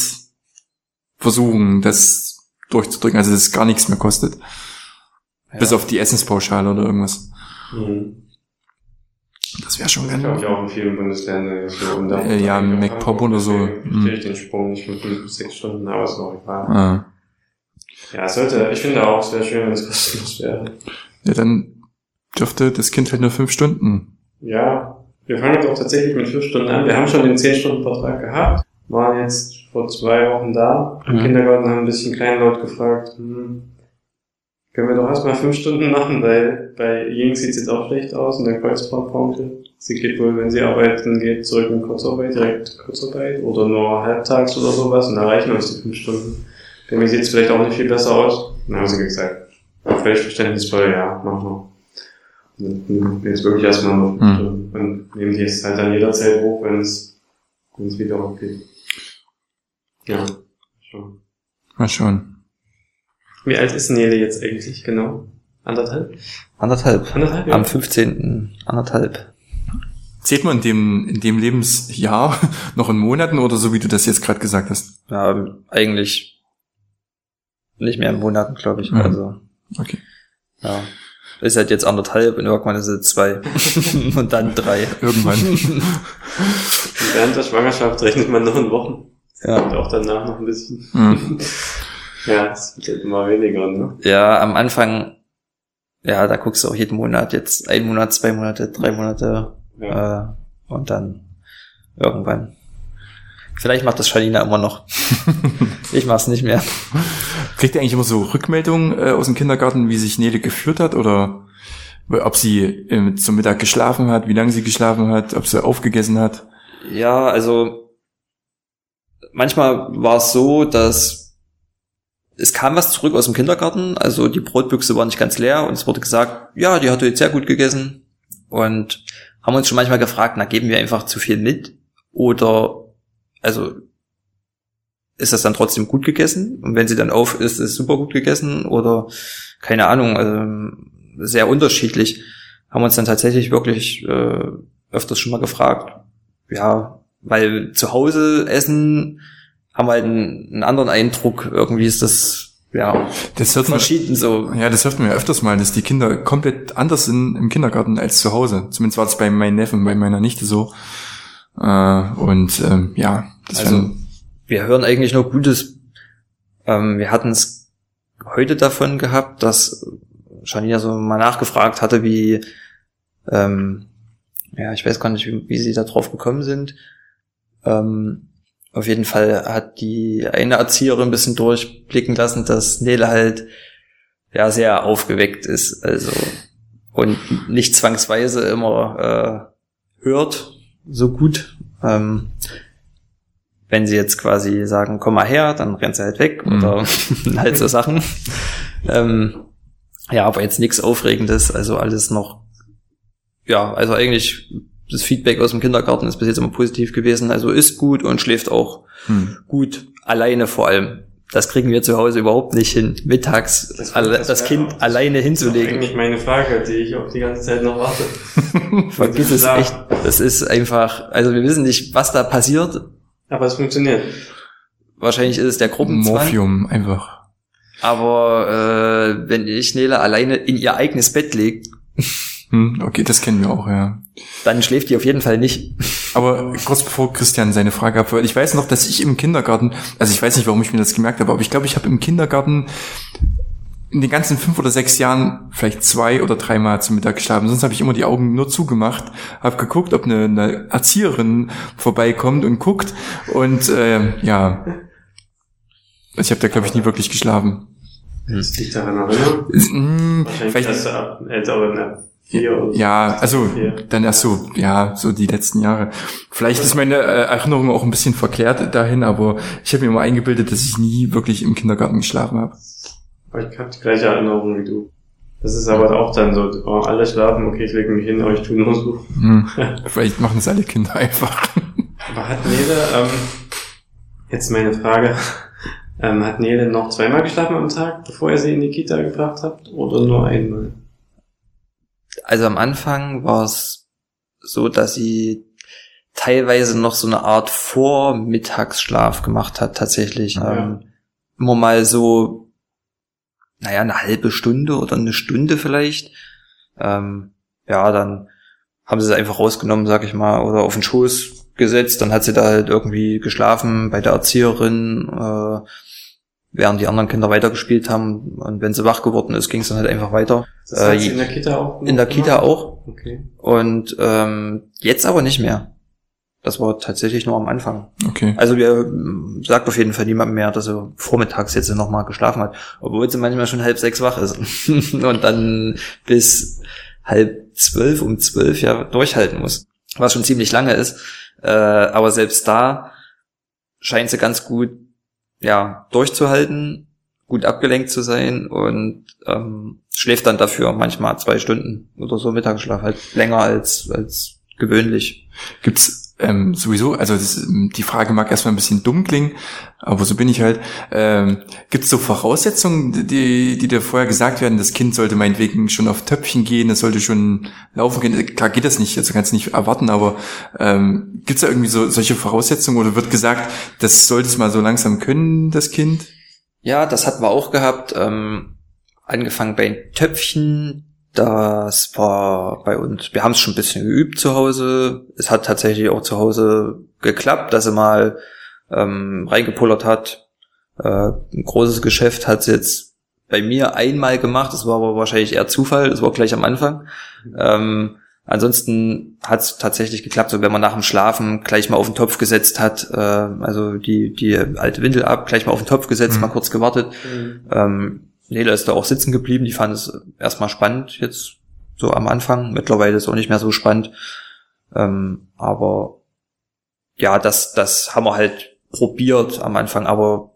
versuchen, das durchzudrücken, also dass es gar nichts mehr kostet. Ja. Bis auf die Essenspauschale oder irgendwas. Mhm. Das wäre schon Das glaube ganz. ich auch in vielen Bundesländern so. Äh, ja, MacPop oder so. Verstehe Mhm. ich den Sprung nicht von 5 bis 6 Stunden, aber ist auch egal. Ah. Ja, es sollte, ich finde auch, es wäre schön, wenn es kostenlos wäre. Ja, dann dürfte das Kind halt nur fünf Stunden. Ja, wir fangen jetzt auch tatsächlich mit 5 Stunden an. Wir haben schon den 10-Stunden-Vertrag gehabt, waren jetzt vor zwei Wochen da. Im Mhm. Kindergarten haben ein bisschen kleinlaut gefragt, hm, können wir doch erstmal 5 Stunden machen, weil bei Ying sieht es jetzt auch schlecht aus und der Kreuzfahrtpunkte. Sie geht wohl, wenn sie arbeiten geht, zurück in Kurzarbeit, direkt Kurzarbeit oder nur halbtags oder sowas und da reichen uns die 5 Stunden. Bei mir sieht es vielleicht auch nicht viel besser aus. Dann haben sie gesagt, völlig verständnisvoll, ja, machen wir. Und dann jetzt wirklich erstmal noch fünf Hm. Stunden. Und nehmen die es halt dann jederzeit hoch, wenn es, wenn es wieder hochgeht. Ja, schon. Mal schauen. Wie alt ist Nele jetzt eigentlich genau? Anderthalb? anderthalb. Anderthalb? Ja. Am 15. anderthalb. Zählt man in dem, in dem Lebensjahr *laughs* noch in Monaten oder so, wie du das jetzt gerade gesagt hast? Ja, eigentlich nicht mehr in Monaten, glaube ich. Mhm. Also, Okay. ja. Ist halt jetzt anderthalb und irgendwann ist es zwei. *laughs* und dann drei. Irgendwann. *laughs* Während der Schwangerschaft rechnet man noch in Wochen. Ja. Und auch danach noch ein bisschen. Hm. *laughs* Ja, es wird halt immer weniger, ne? Ja, am Anfang, ja, da guckst du auch jeden Monat, jetzt ein Monat, zwei Monate, drei Monate, Ja. äh, und dann irgendwann. Vielleicht macht das Janina immer noch. *laughs* ich mach's nicht mehr. Kriegt ihr eigentlich immer so Rückmeldungen äh, aus dem Kindergarten, wie sich Nele geführt hat oder ob sie äh, zum Mittag geschlafen hat, wie lange sie geschlafen hat, ob sie aufgegessen hat? Ja, also manchmal war es so, dass es kam was zurück aus dem Kindergarten, also die Brotbüchse war nicht ganz leer und es wurde gesagt, ja, die hat jetzt sehr gut gegessen. Und haben uns schon manchmal gefragt, na geben wir einfach zu viel mit? Oder also ist das dann trotzdem gut gegessen? Und wenn sie dann auf ist, ist es super gut gegessen oder keine Ahnung, also sehr unterschiedlich. Haben uns dann tatsächlich wirklich äh, öfters schon mal gefragt, ja, weil zu Hause essen haben wir halt einen, einen anderen Eindruck. Irgendwie ist das ja, Das hört man, verschieden so. ja, das hört man ja öfters mal, dass die Kinder komplett anders sind im Kindergarten als zu Hause. Zumindest war das bei meinen Neffen, bei meiner Nichte so. Äh, und ähm, ja, das Also wir hören eigentlich nur Gutes. Ähm, wir hatten es heute davon gehabt, dass Janina so mal nachgefragt hatte, wie, ähm, ja, ich weiß gar nicht, wie, wie sie da drauf gekommen sind. Ähm, auf jeden Fall hat die eine Erzieherin ein bisschen durchblicken lassen, dass Nele halt ja sehr aufgeweckt ist, also und nicht zwangsweise immer äh, hört so gut. Ähm, wenn sie jetzt quasi sagen, komm mal her, dann rennt sie halt weg Mhm. oder *laughs* halt so Sachen. ähm, ja, aber jetzt nichts Aufregendes, also alles noch, ja, also eigentlich das Feedback aus dem Kindergarten ist bis jetzt immer positiv gewesen, also ist gut und schläft auch hm. gut, alleine vor allem. Das kriegen wir zu Hause überhaupt nicht hin, mittags das, Das- das das Kind auch- alleine Das ist hinzulegen. eigentlich meine Frage, die ich auch die ganze Zeit noch warte. *laughs* Vergiss es echt. Das ist einfach, also wir wissen nicht, was da passiert. Aber es funktioniert. Wahrscheinlich ist es der Gruppenzwang. Morphium einfach. Aber äh, wenn ich Nele alleine in ihr eigenes Bett legt, Hm, okay, das kennen wir auch, ja. Dann schläft die auf jeden Fall nicht. Aber kurz bevor Christian seine Frage abhört, ich weiß noch, dass ich im Kindergarten, also ich weiß nicht, warum ich mir das gemerkt habe, aber ich glaube, ich habe im Kindergarten in den ganzen fünf oder sechs Jahren vielleicht zwei oder dreimal zum Mittag geschlafen. Sonst habe ich immer die Augen nur zugemacht, habe geguckt, ob eine, eine Erzieherin vorbeikommt und guckt. Und äh, ja, also ich habe da, glaube ich, nie wirklich geschlafen. Das liegt daran erinnern. Hm, Wahrscheinlich vielleicht, ab älteren ab vier ja, also Vier. dann erst so, ja, so die letzten Jahre. Vielleicht ist meine äh, Erinnerung auch ein bisschen verklärt dahin, aber ich habe mir immer eingebildet, dass ich nie wirklich im Kindergarten geschlafen habe. Aber ich habe die gleiche Erinnerung wie du. Das ist aber auch dann so, oh, alle schlafen, okay, ich lege mich hin, aber ich tue nur so. Hm. *laughs* Vielleicht machen es alle Kinder einfach. Aber hat Nele, ähm, jetzt meine Frage, ähm, hat Nele noch zweimal geschlafen am Tag, bevor ihr sie in die Kita gebracht habt, oder nur einmal? Also am Anfang war es so, dass sie teilweise noch so eine Art Vormittagsschlaf gemacht hat, tatsächlich. Ja. Ähm, immer mal so, naja, eine halbe Stunde oder eine Stunde vielleicht. Ähm, ja, dann haben sie es einfach rausgenommen, sag ich mal, oder auf den Schoß gesetzt. Dann hat sie da halt irgendwie geschlafen bei der Erzieherin, äh, während die anderen Kinder weitergespielt haben. Und wenn sie wach geworden ist, ging es dann halt einfach weiter. Das Äh, hat sie in der Kita auch? In der Kita auch. Okay. Und ähm, jetzt aber nicht mehr. Das war tatsächlich nur am Anfang. Okay. Also wir sagt auf jeden Fall niemand mehr, dass er vormittags jetzt nochmal geschlafen hat, obwohl sie manchmal schon halb sechs wach ist *laughs* und dann bis halb zwölf um zwölf ja durchhalten muss, was schon ziemlich lange ist. Äh, aber selbst da scheint sie ganz gut ja durchzuhalten, gut abgelenkt zu sein und ähm, schläft dann dafür manchmal zwei Stunden oder so Mittagsschlaf halt länger als als gewöhnlich. Gibt's ähm, sowieso, also das, ähm, die Frage mag erstmal ein bisschen dumm klingen, aber so bin ich halt. Ähm, Gibt es so Voraussetzungen, die, die dir vorher gesagt werden, das Kind sollte meinetwegen schon auf Töpfchen gehen, es sollte schon laufen gehen? Klar geht das nicht, also kannst du nicht erwarten, aber ähm, gibt es da irgendwie so solche Voraussetzungen oder wird gesagt, das sollte es mal so langsam können, das Kind? Ja, das hatten wir auch gehabt. Ähm, angefangen bei Töpfchen. Das war bei uns, wir haben es schon ein bisschen geübt zu Hause. Es hat tatsächlich auch zu Hause geklappt, dass sie mal ähm, reingepullert hat. Äh, ein großes Geschäft hat sie jetzt bei mir einmal gemacht. Das war aber wahrscheinlich eher Zufall. Das war gleich am Anfang. Ähm, ansonsten hat es tatsächlich geklappt, so wenn man nach dem Schlafen gleich mal auf den Topf gesetzt hat, äh, also die, die alte Windel ab, gleich mal auf den Topf gesetzt, Mhm. mal kurz gewartet. Ähm, Nela ist da auch sitzen geblieben, die fand es erstmal spannend jetzt so am Anfang. Mittlerweile ist es auch nicht mehr so spannend. Ähm, aber ja, das, das haben wir halt probiert am Anfang, aber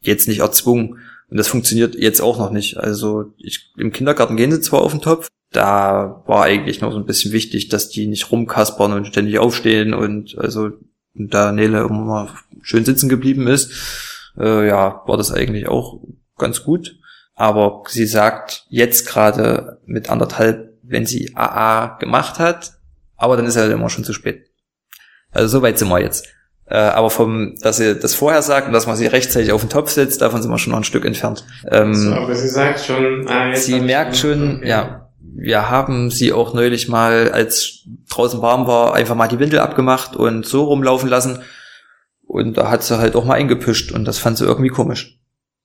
jetzt nicht erzwungen. Und das funktioniert jetzt auch noch nicht. Also ich, im Kindergarten gehen sie zwar auf den Topf, da war eigentlich noch so ein bisschen wichtig, dass die nicht rumkaspern und ständig aufstehen und also da Nele immer schön sitzen geblieben ist, äh, ja, war das eigentlich auch ganz gut. Aber sie sagt jetzt gerade mit anderthalb, wenn sie AA gemacht hat, aber dann ist halt immer schon zu spät. Also so weit sind wir jetzt. Äh, aber vom, dass sie das vorher sagt und dass man sie rechtzeitig auf den Topf setzt, davon sind wir schon noch ein Stück entfernt. Ähm, so, aber sie sagt schon, ah, jetzt sie merkt schon, okay. ja, wir haben sie auch neulich mal, als draußen warm war, einfach mal die Windel abgemacht und so rumlaufen lassen. Und da hat sie halt auch mal eingepischt und das fand sie irgendwie komisch.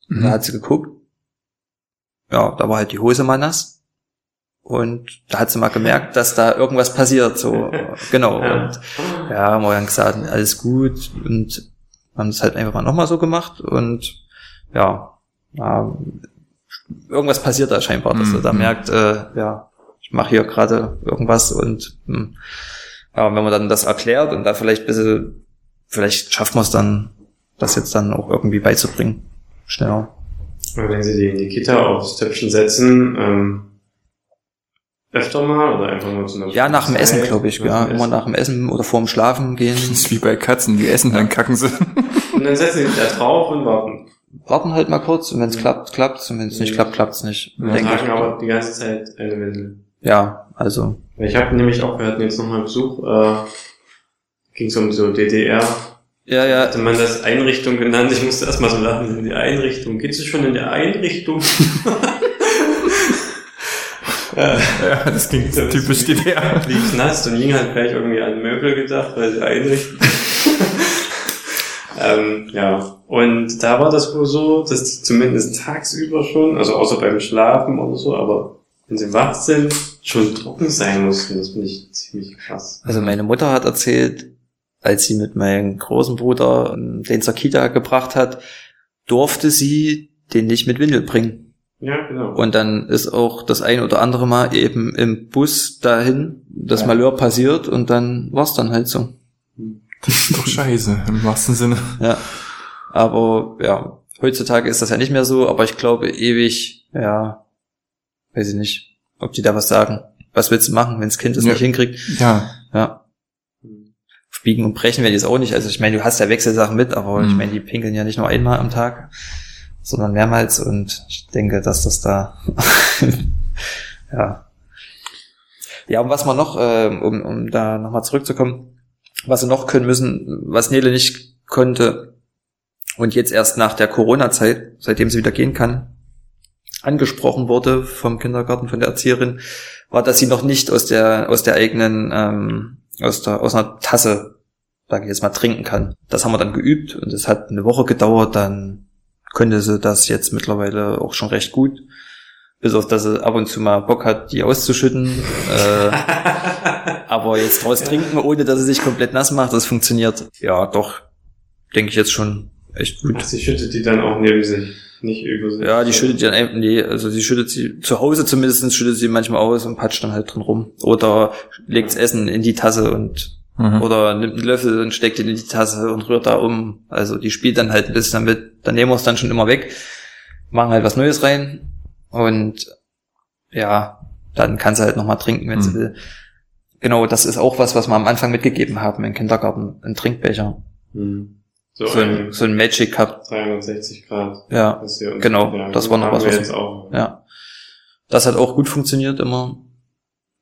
Und Da Mhm. hat sie geguckt. Ja, da war halt die Hose mal nass. Und da hat sie mal gemerkt, dass da irgendwas passiert, so, *laughs* genau. Ja. Und ja, haben wir dann gesagt, alles gut und haben es halt einfach mal nochmal so gemacht und ja, ja, irgendwas passiert da scheinbar, dass er da Mhm. merkt, äh, ja, ich mache hier gerade irgendwas und hm, ja, wenn man dann das erklärt und da vielleicht ein bisschen, vielleicht schafft man es dann, das jetzt dann auch irgendwie beizubringen. Schneller. Wenn sie die in die Kita aufs Töpfchen setzen, ähm, öfter mal oder einfach nur zu einer Ja, nach dem Essen, glaube ich, ja. Immer nach dem Essen oder vorm Schlafen gehen. Das ist wie bei Katzen, die essen, dann kacken sie. Und dann setzen sie sich da drauf und warten. Warten halt mal kurz und wenn es klappt, klappt's und wenn es nicht Ja. klappt, klappt's nicht. Und denke tragen ich. aber die ganze Zeit eine Windel. Ja, also Ich habe nämlich auch, wir hatten jetzt nochmal Besuch, äh, ging es um so DDR, ja, ja, hatte man das Einrichtung genannt. Ich musste erstmal so lachen, in die Einrichtung. Geht's schon in der Einrichtung? *laughs* Ja, das klingt typisch DDR. lief nass und Ying hat gleich irgendwie an Möbel gedacht, weil sie einrichten. *laughs* ähm, ja, und da war das wohl so, dass die zumindest tagsüber schon, also außer beim Schlafen oder so, aber wenn sie wach sind, schon trocken sein mussten. Das finde ich ziemlich krass. Also meine Mutter hat erzählt, als sie mit meinem großen Bruder den zur Kita gebracht hat, durfte sie den nicht mit Windel bringen. Ja, genau. Und dann ist auch das ein oder andere Mal eben im Bus dahin das Ja. Malheur passiert und dann war's dann halt so. Das ist doch scheiße, im wahrsten Sinne. Ja. Aber ja, heutzutage ist das ja nicht mehr so, aber ich glaube ewig, ja, weiß ich nicht, ob die da was sagen. Was willst du machen, wenn das Kind es Ja. nicht hinkriegt? Ja, Ja. Biegen und brechen die es auch nicht. Also ich meine, du hast ja Wechselsachen mit, aber ich Mhm. meine, die pinkeln ja nicht nur einmal am Tag, sondern mehrmals und ich denke, dass das da *laughs* ja. Ja, und was man noch, ähm, um, um da nochmal zurückzukommen, was sie noch können müssen, was Nele nicht konnte und jetzt erst nach der Corona-Zeit, seitdem sie wieder gehen kann, angesprochen wurde vom Kindergarten, von der Erzieherin, war, dass sie noch nicht aus der, aus der eigenen, ähm, aus der, aus einer Tasse, sage ich jetzt mal, trinken kann. Das haben wir dann geübt und es hat eine Woche gedauert, dann könnte sie das jetzt mittlerweile auch schon recht gut. Bis auf, dass sie ab und zu mal Bock hat, die auszuschütten. äh, *laughs* aber jetzt draus trinken, ohne dass sie sich komplett nass macht, das funktioniert. Ja, doch, denke ich jetzt schon echt gut. Ach, sie schüttet die dann auch neben sich, nicht über sich. Ja, die schüttet die dann einfach, nee, also sie schüttet sie, zu Hause zumindest schüttet sie manchmal aus und patscht dann halt drin rum. Oder legt das Essen in die Tasse und, Mhm. oder nimmt einen Löffel und steckt ihn in die Tasse und rührt da um. Also die spielt dann halt ein bisschen damit, dann nehmen wir es dann schon immer weg, machen halt was Neues rein und ja, dann kann sie halt nochmal trinken, wenn sie Mhm. will. Genau, das ist auch was, was wir am Anfang mitgegeben haben im Kindergarten, ein Trinkbecher. Hm. So, So ein, so ein Magic Cup, 360 Grad. ja. Genau, das war noch was, wir was- jetzt auch. Ja. Das hat auch gut funktioniert immer.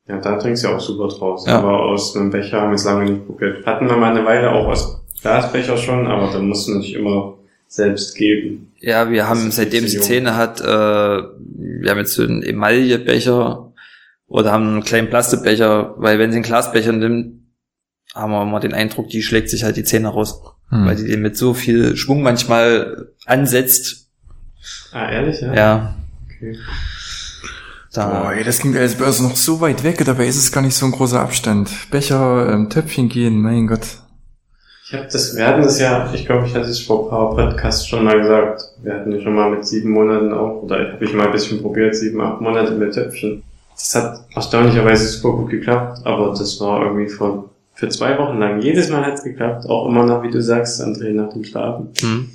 Ja, da trinkst du ja auch super draus. Ja. Aber aus einem Becher haben wir es lange nicht probiert. Hatten wir mal eine Weile auch aus Glasbecher schon, aber dann musst du nicht immer selbst geben. Ja, wir haben, seitdem sie Zähne hat, äh, wir haben jetzt so einen Emaillebecher oder haben einen kleinen Plastikbecher, weil wenn sie einen Glasbecher nimmt, haben wir immer den Eindruck, die schlägt sich halt die Zähne raus, Hm. weil die den mit so viel Schwung manchmal ansetzt. Ah, ehrlich, ja? Ja, Okay. Da, Boah, ey, das klingt als wäre es noch so weit weg, dabei ist es gar nicht so ein großer Abstand. Becher, ähm, Töpfchen gehen, mein Gott. Ich habe das, wir hatten das ja, ich glaube, ich hatte es vor ein paar Podcasts schon mal gesagt. Wir hatten ja schon mal mit sieben Monaten auch, oder habe ich mal ein bisschen probiert, sieben, acht Monate mit Töpfchen. Das hat erstaunlicherweise super gut geklappt, aber das war irgendwie vor, für zwei Wochen lang. Jedes Mal hat's geklappt, auch immer noch, wie du sagst, André, nach dem Schlafen. hm.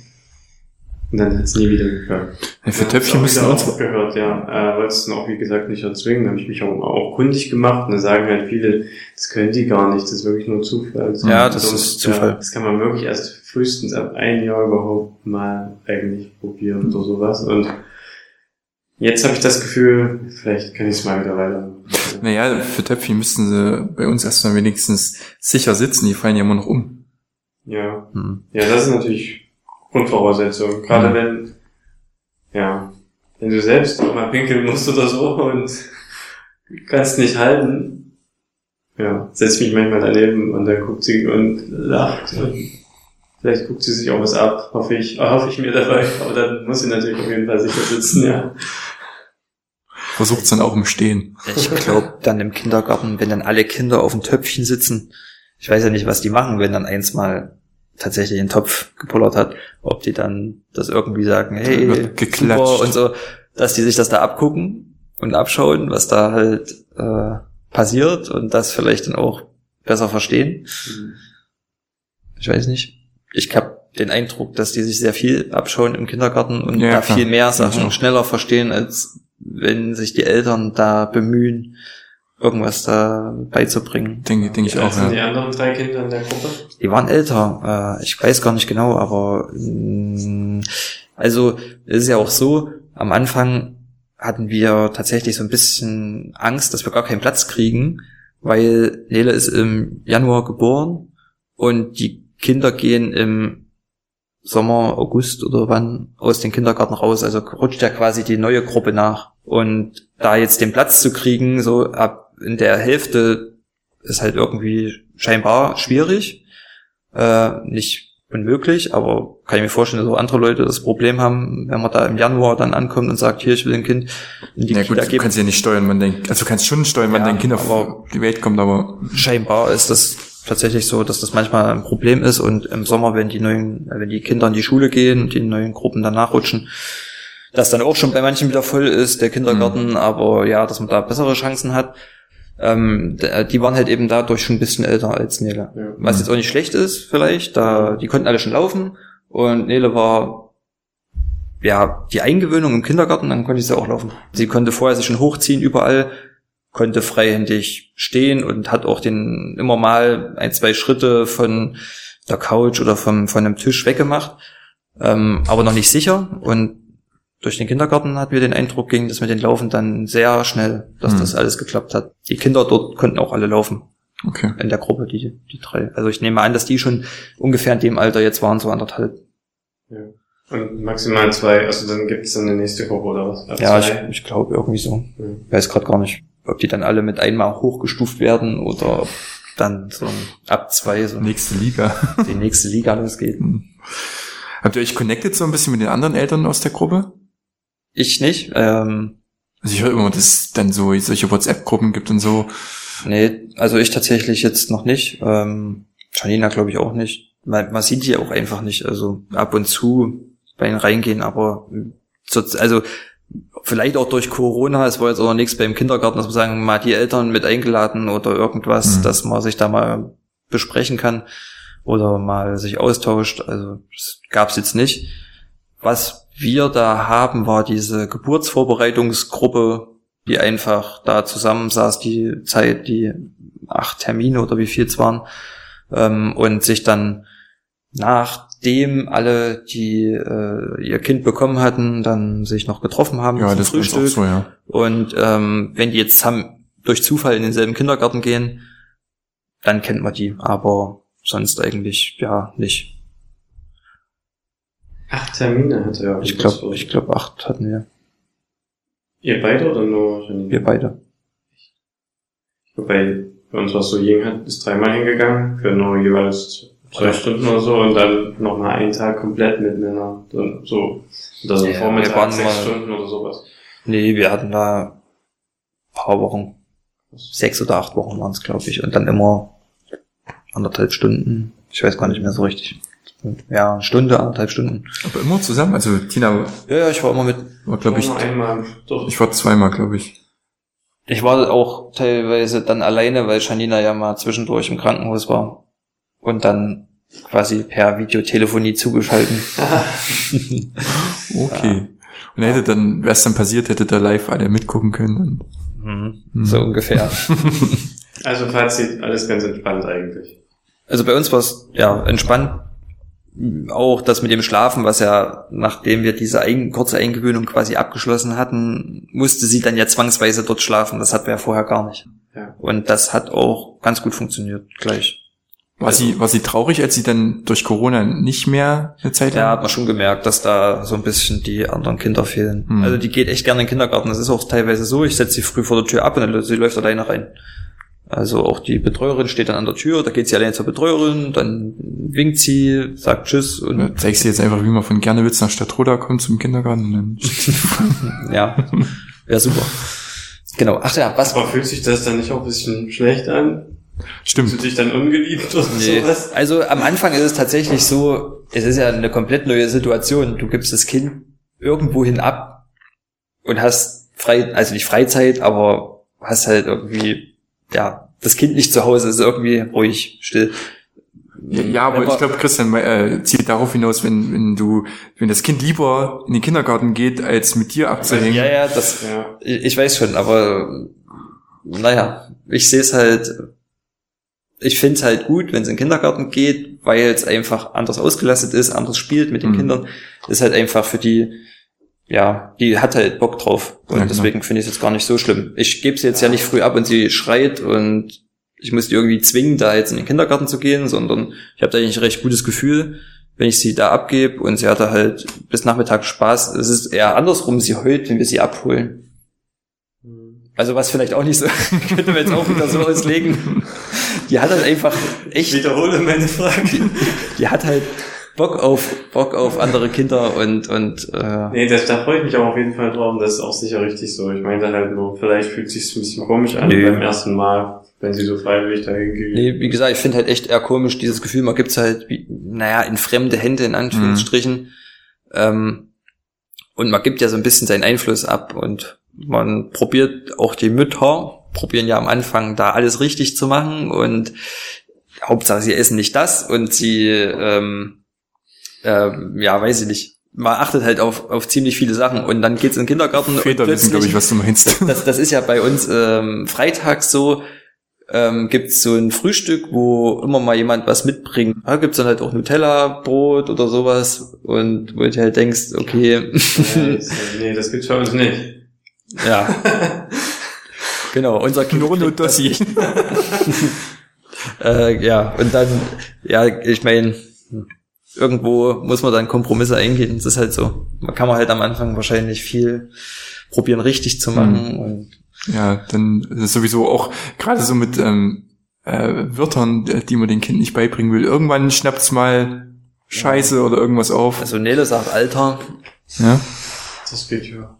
Und dann hat's nie wieder geklappt. Ja, für Töpfchen müssen auch uns... gehört, ja. Äh, wollte es dann auch, wie gesagt, nicht erzwingen. Da habe ich mich auch, auch kundig gemacht. Und da sagen halt viele, das können die gar nicht. Das ist wirklich nur Zufall. Ja, das ist Zufall. Ja, das kann man wirklich erst frühestens ab einem Jahr überhaupt mal eigentlich probieren oder sowas. Und jetzt habe ich das Gefühl, vielleicht kann ich es mal wieder weitermachen. Naja, für Töpfchen müssten sie bei uns erstmal wenigstens sicher sitzen, die fallen ja immer noch um. Ja. Hm. Ja, das ist natürlich Grundvoraussetzung. Gerade Mhm. wenn, ja, wenn du selbst auch mal pinkeln musst oder so und kannst nicht halten. Ja, setz mich manchmal daneben und dann guckt sie und lacht und vielleicht guckt sie sich auch was ab, hoffe ich, hoffe ich mir dabei. Aber dann muss sie natürlich auf jeden Fall sicher sitzen, ja. Versucht's dann auch im Stehen. Ich glaube, dann im Kindergarten, wenn dann alle Kinder auf dem Töpfchen sitzen, ich weiß ja nicht, was die machen, wenn dann eins mal tatsächlich einen Topf gepullert hat, ob die dann das irgendwie sagen, hey, super und so, dass die sich das da abgucken und abschauen, was da halt äh, passiert und das vielleicht dann auch besser verstehen. Ich weiß nicht. Ich habe den Eindruck, dass die sich sehr viel abschauen im Kindergarten und Ja, da klar. viel mehr Sachen auch. schneller verstehen, als wenn sich die Eltern da bemühen, irgendwas da beizubringen. Denke, denke ich auch, sind die ja. anderen drei Kinder in der Gruppe? Die waren älter, äh, ich weiß gar nicht genau, aber mh, also es ist ja auch so, am Anfang hatten wir tatsächlich so ein bisschen Angst, dass wir gar keinen Platz kriegen, weil Nele ist im Januar geboren und die Kinder gehen im Sommer, August oder wann aus dem Kindergarten raus, also rutscht ja quasi die neue Gruppe nach. Und da jetzt den Platz zu kriegen, so ab in der Hälfte, ist halt irgendwie scheinbar schwierig. Äh, nicht unmöglich, aber kann ich mir vorstellen, dass auch andere Leute das Problem haben, wenn man da im Januar dann ankommt und sagt, hier, ich will ein Kind in die Ja gut, du kannst ja nicht steuern, wann dein, also du kannst schon steuern, wann Ja, dein Kind auf die Welt kommt, aber scheinbar ist das tatsächlich so, dass das manchmal ein Problem ist und im Sommer, wenn die neuen, wenn die Kinder in die Schule gehen und die neuen Gruppen dann nachrutschen, dass dann auch schon bei manchen wieder voll ist, der Kindergarten, aber ja, dass man da bessere Chancen hat. Ähm, d- die waren halt eben dadurch schon ein bisschen älter als Nele. Ja. Was jetzt auch nicht schlecht ist, vielleicht, da, die konnten alle schon laufen und Nele war, ja, die Eingewöhnung im Kindergarten, dann konnte sie auch laufen. Sie konnte vorher sich schon hochziehen überall, konnte freihändig stehen und hat auch den immer mal ein, zwei Schritte von der Couch oder vom, von einem Tisch weggemacht, ähm, aber noch nicht sicher und durch den Kindergarten hatten wir den Eindruck, ging das mit den Laufen dann sehr schnell, dass Hm. das alles geklappt hat. Die Kinder dort konnten auch alle laufen okay. in der Gruppe, die, die drei. Also ich nehme an, dass die schon ungefähr in dem Alter jetzt waren, so anderthalb. Ja. Und maximal zwei, also dann gibt's dann eine nächste Gruppe oder was? Ab Ja, ich, zwei? ich glaube irgendwie so. Ja. Weiß gerade gar nicht, ob die dann alle mit einmal hochgestuft werden oder ob dann so ab zwei so Nächste Liga. die nächste Liga losgeht. Habt ihr euch connected so ein bisschen mit den anderen Eltern aus der Gruppe? Ich nicht. Ähm, Also ich höre immer, dass es dann so solche WhatsApp-Gruppen gibt und so. nee, also ich tatsächlich jetzt noch nicht. Ähm, Janina glaube ich auch nicht. Man, man sieht die auch einfach nicht. Also ab und zu bei ihnen reingehen, aber so, also vielleicht auch durch Corona, es war jetzt auch noch nichts beim Kindergarten, dass man sagen, mal die Eltern mit eingeladen oder irgendwas, Mhm. dass man sich da mal besprechen kann oder mal sich austauscht. Also das gab's jetzt nicht. Was wir da haben, war diese Geburtsvorbereitungsgruppe, die einfach da zusammensaß, die Zeit, die acht Termine oder wie viel es waren, ähm, und sich dann nachdem alle, die äh, ihr Kind bekommen hatten, dann sich noch getroffen haben Ja, zum das ist auch Frühstück. so, ja. Und ähm, wenn die jetzt haben, durch Zufall in denselben Kindergarten gehen, dann kennt man die, aber sonst eigentlich ja nicht. Acht Termine hatte er. Ich glaube, ich glaube acht hatten wir, Ihr beide oder nur Janine? wir beide. Wobei, bei uns war es so, Ying hat ist dreimal hingegangen, für nur jeweils zwei Stunden oder so und dann nochmal einen Tag komplett mit Männern. Dann so, oder so Ja, wir Vormittag, waren sechs mal- Stunden oder sowas. Nee, wir hatten da ein paar Wochen, sechs oder acht Wochen waren es, glaube ich, und dann immer anderthalb Stunden. Ich weiß gar nicht mehr so richtig. Ja, eine Stunde, anderthalb Stunden. Aber immer zusammen. Also Tina Ja, ja, ich war immer mit. war, glaube ich, einmal durch. ich war zweimal, glaube ich. Ich war auch teilweise dann alleine, weil Janina ja mal zwischendurch im Krankenhaus war. Und dann quasi per Videotelefonie zugeschalten. *laughs* Okay. Und hätte dann, wäre es dann passiert, hätte da live alle mitgucken können. Mhm. Mhm. So ungefähr. *laughs* Also Fazit, alles ganz entspannt eigentlich. Also bei uns war es ja entspannt. Auch das mit dem Schlafen, was ja, nachdem wir diese ein, kurze Eingewöhnung quasi abgeschlossen hatten, musste sie dann ja zwangsweise dort schlafen. Das hatten wir ja vorher gar nicht. Ja. Und das hat auch ganz gut funktioniert, gleich. War sie, war sie traurig, als sie dann durch Corona nicht mehr eine Zeit Ja, lang? hat man schon gemerkt, dass da so ein bisschen die anderen Kinder fehlen. Hm. Also die geht echt gerne in den Kindergarten. Das ist auch teilweise so, ich setze sie früh vor der Tür ab und dann, sie läuft alleine rein. Also auch die Betreuerin steht dann an der Tür, da geht sie allein zur Betreuerin, dann winkt sie, sagt Tschüss und Ja, zeigst du jetzt einfach, wie man von Gernewitz nach Stadtroda kommt zum Kindergarten *laughs* ja, wäre super. Genau, ach ja, was Aber fühlt sich das dann nicht auch ein bisschen schlecht an? Fühlst du Stimmt. dich dann ungeliebt oder Nee. sowas? Also am Anfang ist es tatsächlich so, es ist ja eine komplett neue Situation. Du gibst das Kind irgendwohin ab und hast frei, also nicht Freizeit, aber hast halt irgendwie, ja, das Kind nicht zu Hause, ist irgendwie ruhig, still. Ja, aber ich glaube, Christian äh, zielt darauf hinaus, wenn, wenn du, wenn das Kind lieber in den Kindergarten geht, als mit dir abzuhängen. Ja, ja, das, Ja. ich ich weiß schon, aber naja, ich sehe es halt, ich finde es halt gut, wenn es in den Kindergarten geht, weil es einfach anders ausgelastet ist, anders spielt mit den Mhm. Kindern. Ist halt einfach für die, ja, die hat halt Bock drauf. Und Ja, genau. deswegen finde ich es jetzt gar nicht so schlimm. Ich gebe sie jetzt ja nicht früh ab und sie schreit und ich muss die irgendwie zwingen, da jetzt in den Kindergarten zu gehen, sondern ich habe da eigentlich ein recht gutes Gefühl, wenn ich sie da abgebe und sie hatte halt bis Nachmittag Spaß. Es ist eher andersrum, sie heult, wenn wir sie abholen. Also was vielleicht auch nicht so, *laughs* könnte man jetzt auch wieder so auslegen. Die hat halt einfach Ich echt, wiederhole meine Frage. die hat halt Bock auf, Bock auf andere Kinder und, und, äh, Nee, das, da freue ich mich auch auf jeden Fall drauf. und Das ist auch sicher richtig so. Ich meinte halt nur, vielleicht fühlt es sich ein bisschen komisch an Nee. beim ersten Mal, wenn sie so freiwillig dahin geht. nee, wie gesagt, ich finde halt echt eher komisch dieses Gefühl, man gibt's halt, wie, naja, in fremde Hände, in Anführungsstrichen. Ähm, und man gibt ja so ein bisschen seinen Einfluss ab und man probiert auch die Mütter, probieren ja am Anfang da alles richtig zu machen und Hauptsache sie essen nicht das und sie, ähm, ähm, ja, weiß ich nicht. Man achtet halt auf, auf ziemlich viele Sachen und dann geht's in den Kindergarten und Väter wissen, glaube ich, was du meinst. *laughs* das, das ist ja bei uns ähm, freitags so, ähm, gibt's so ein Frühstück, wo immer mal jemand was mitbringt. Da gibt's dann halt auch Nutella, Brot oder sowas und wo du halt denkst, okay, Nee, das, *laughs* nee, das gibt's bei uns nicht. ja. *laughs* Genau, unser Kind Nur das nicht. äh, ja, und dann, ja, ich meine, irgendwo muss man dann Kompromisse eingehen. Das ist halt so. Man kann man halt am Anfang wahrscheinlich viel probieren richtig zu machen und Ja, dann ist es sowieso auch gerade so mit ähm, äh, Wörtern, die man den Kind nicht beibringen will. Irgendwann schnappt's mal Scheiße oder irgendwas auf. also Nele sagt Alter, Ja. Das geht ja.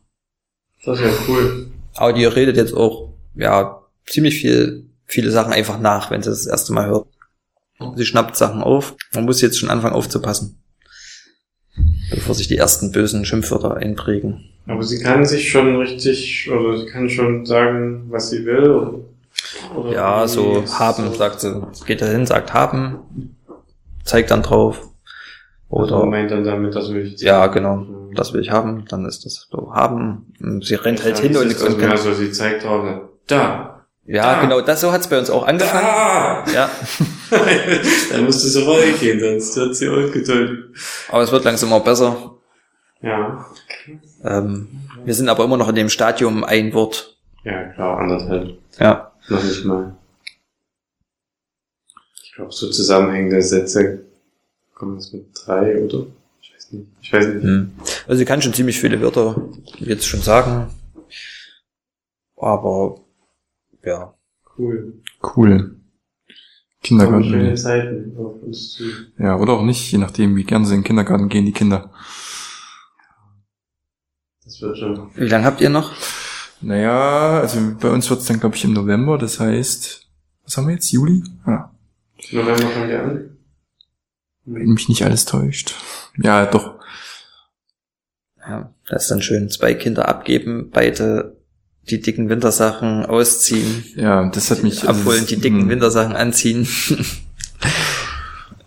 Das ist ja cool. aber die redet jetzt auch, ja, ziemlich viel, viele Sachen einfach nach, wenn sie das, das erste Mal hört. Sie schnappt Sachen auf. Man muss jetzt schon anfangen aufzupassen. Bevor sich die ersten bösen Schimpfwörter einprägen. Aber sie kann sich schon richtig, oder sie kann schon sagen, was sie will. Oder, Ja, so haben, sagt sie. Geht da hin, sagt haben, zeigt dann drauf. Oder Oder, meint dann damit, das will ich. ja, genau, das will ich haben, dann ist das so haben. Sie rennt halt hin und, und und ja, so sie zeigt drauf, ne? da. Ja, da. genau, das so hat's bei uns auch angefangen. Da! Ja, *laughs* dann musst du so weitergehen, sonst wird sie ungeduldig. aber es wird langsam auch besser. Ja. Ähm, wir sind aber immer noch in dem Stadium ein Wort. Ja, klar, anderthalb. Ja. Noch nicht mal. Ich glaube, so zusammenhängende Sätze kommen jetzt mit drei, oder? Ich weiß nicht. Ich weiß nicht. Hm. Also sie kann schon ziemlich viele Wörter jetzt schon sagen. Aber ja. Cool. Cool. Kommen schöne Kindergarten. Zeiten auf uns zu. Ja, oder auch nicht, je nachdem, wie gern sie in den Kindergarten gehen, die Kinder. Das wird schon. Wie lange habt ihr noch? Naja, also bei uns wird's dann, glaube ich, im November, das heißt, was haben wir jetzt? Juli? Ja, November fangen wir an. wenn mich nicht alles täuscht. Ja, doch. Ja, das ist dann schön. Zwei Kinder abgeben, beide die dicken Wintersachen ausziehen, Ja, das hat mich. abholen, das- die dicken mh. Wintersachen anziehen.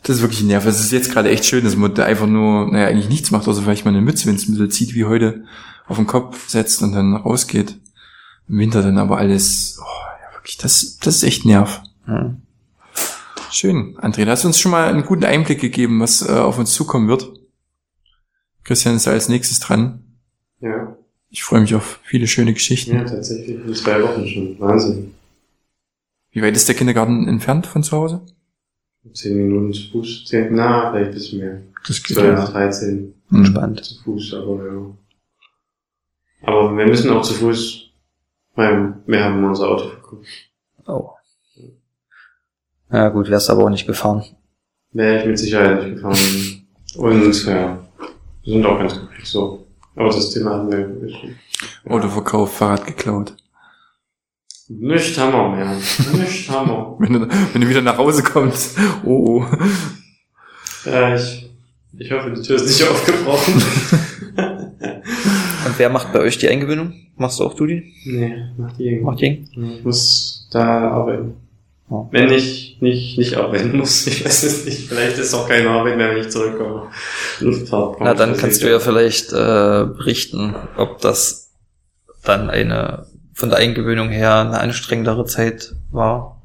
Das ist wirklich nervig. Es ist jetzt gerade echt schön, dass man da einfach nur, naja, eigentlich nichts macht, außer vielleicht mal eine Mütze, wenn es ein bisschen zieht wie heute, auf den Kopf setzt und dann rausgeht. Im Winter dann aber alles, oh, ja, wirklich, das, das ist echt Nerv. Hm. Schön. André, da hast du uns schon mal einen guten Einblick gegeben, was äh, auf uns zukommen wird. Christian ist da als nächstes dran. Ja. Ich freue mich auf viele schöne Geschichten. Ja, tatsächlich. In zwei Wochen schon. Wahnsinn. Wie weit ist der Kindergarten entfernt von zu Hause? Zehn Minuten zu Fuß. Zehn, na, vielleicht ein bisschen mehr. Das geht 12, ja. 13 Mhm. Entspannt. zu Fuß, aber ja. Aber wir müssen auch zu Fuß, weil wir haben unser Auto verkauft. Oh. Ja gut, wärst aber auch nicht gefahren. Wäre ich mit Sicherheit nicht gefahren. Und ja, wir sind auch ganz glücklich so. Aber das Thema hatten wir schon. Autoverkauf, Fahrrad geklaut. Nicht Hammer mehr. Nicht Hammer. *laughs* Wenn du, wenn du wieder nach Hause kommst. Oh, oh. Ja, ich, ich hoffe, die Tür ist nicht *laughs* aufgebrochen. Und wer macht bei euch die Eingewöhnung? Machst du auch du die? nee, mach die irgendwie. Macht die? Ich muss da arbeiten. Wenn ich nicht, nicht arbeiten muss, ich weiß es nicht. Vielleicht ist auch keine Arbeit mehr, wenn ich zurückkomme. *laughs* Luftfahrt. Na, dann kannst du ja vielleicht äh, berichten, ob das dann eine von der Eingewöhnung her eine anstrengendere Zeit war,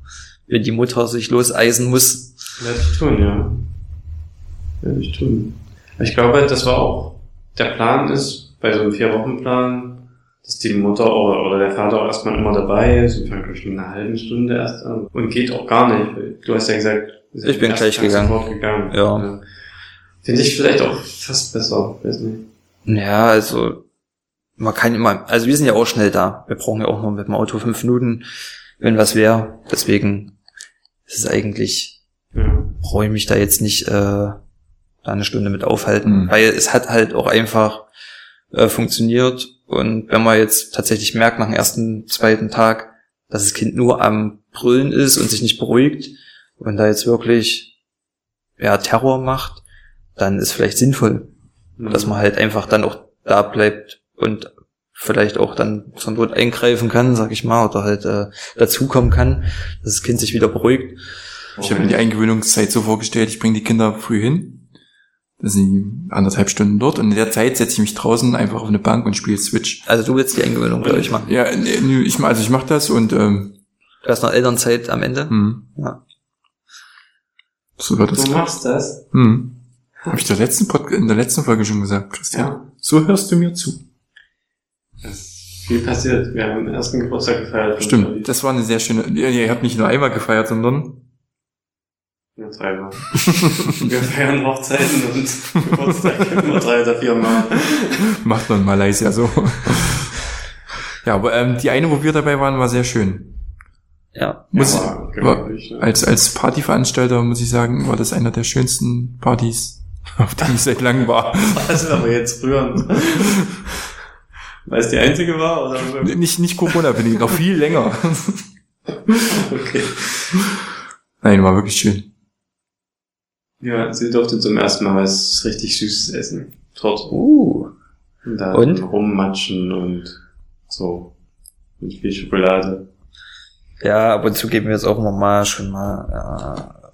wenn die Mutter sich loseisen muss. Werde ich tun, ja. Werde ich tun. Ich glaube, das war auch, der Plan ist, bei so einem Vier-Wochen-Plan, dass die Mutter oder, der Vater auch erstmal immer dabei ist. Wir fangen, glaube ich, mit einer halben Stunde erst an. Und geht auch gar nicht. Du hast ja gesagt, Ich bin gleich gegangen. gegangen. Ja. Finde ich vielleicht auch fast besser. Weiß nicht. Ja, also man kann immer, also wir sind ja auch schnell da. Wir brauchen ja auch nur mit dem Auto fünf Minuten, wenn was wäre. Deswegen ist es eigentlich, Ja. brauche ich mich da jetzt nicht äh, da eine Stunde mit aufhalten, Mhm. weil es hat halt auch einfach äh, funktioniert. Und wenn man jetzt tatsächlich merkt nach dem ersten, zweiten Tag, dass das Kind nur am Brüllen ist und sich nicht beruhigt und da jetzt wirklich ja, Terror macht, dann ist vielleicht sinnvoll, dass man halt einfach dann auch da bleibt und vielleicht auch dann zur Not eingreifen kann, sag ich mal, oder halt äh, dazukommen kann, dass das Kind sich wieder beruhigt. Ich habe mir die Eingewöhnungszeit so vorgestellt, ich bringe die Kinder früh hin. Das sind anderthalb Stunden dort und in der Zeit setze ich mich draußen einfach auf eine Bank und spiele Switch. Also du willst die Eingewöhnung bei euch machen. Ja, nee, nee, ich, also ich mache das und ähm, Du hast noch Elternzeit am Ende. hm, Ja. so wird das. Du machst das? Hm. Habe ich der letzten Pod in der letzten Folge schon gesagt, Christian. Ja. So hörst du mir zu. Es ist viel passiert. Wir haben den ersten Geburtstag gefeiert. Stimmt, das war eine sehr schöne. Ihr, ihr habt nicht nur einmal gefeiert, sondern Ja, dreimal. *laughs* Wir feiern Hochzeiten und Geburtstag *laughs* immer drei oder vier Mal. macht man in Malaysia so. ja, aber ähm, die eine, wo wir dabei waren, war sehr schön. Ja. Muss ja, war gemütlich, ne? Als, als Partyveranstalter muss ich sagen, war das einer der schönsten Partys, *laughs* auf denen ich seit langem war. Das ist aber jetzt rührend. Weil es die einzige war? Oder? Nicht, nicht Corona-bedingt, noch viel länger. Okay. Nein, war wirklich schön. Ja, sie durfte zum ersten Mal was richtig Süßes essen. Torte. Uh. Und, da Und? rummatschen und so. Mit viel Schokolade. Ja, ab und zu geben wir jetzt auch immer mal schon mal, äh,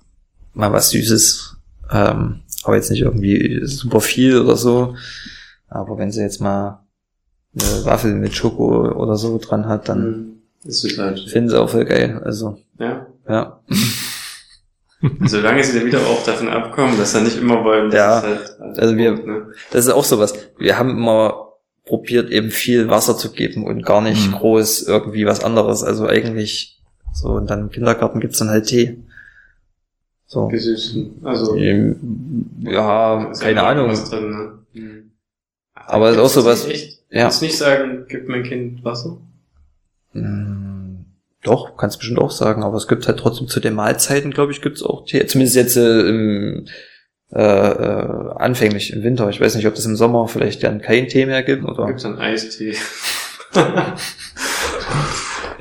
mal was Süßes. Ähm, aber jetzt nicht irgendwie super viel oder so. Aber wenn sie jetzt mal eine Waffel mit Schoko oder so dran hat, dann Mhm. Ist total schön. finden sie auch voll geil. Also, Ja. ja. *laughs* Solange sie dann wieder auch davon abkommen, dass sie nicht immer wollen, dass Ja, es halt, also wir- ne? Das ist auch sowas. Wir haben immer probiert, eben viel Wasser zu geben und gar nicht Mhm. groß irgendwie was anderes. Also eigentlich so, und dann im Kindergarten gibt's dann halt Tee. So. Gesüßen. Also, Ja, keine Ahnung. Drin, ne? Mhm. Aber ist auch sowas- Echt? Ja. Kannst nicht sagen, gib mein Kind Wasser? Mm, Doch, kannst bestimmt auch sagen, aber es gibt halt trotzdem zu den Mahlzeiten, glaube ich, gibt's auch Tee. Zumindest jetzt äh, äh, äh, anfänglich im Winter. Ich weiß nicht, ob das im Sommer vielleicht dann kein Tee mehr gibt oder. Gibt's dann Eistee? *laughs*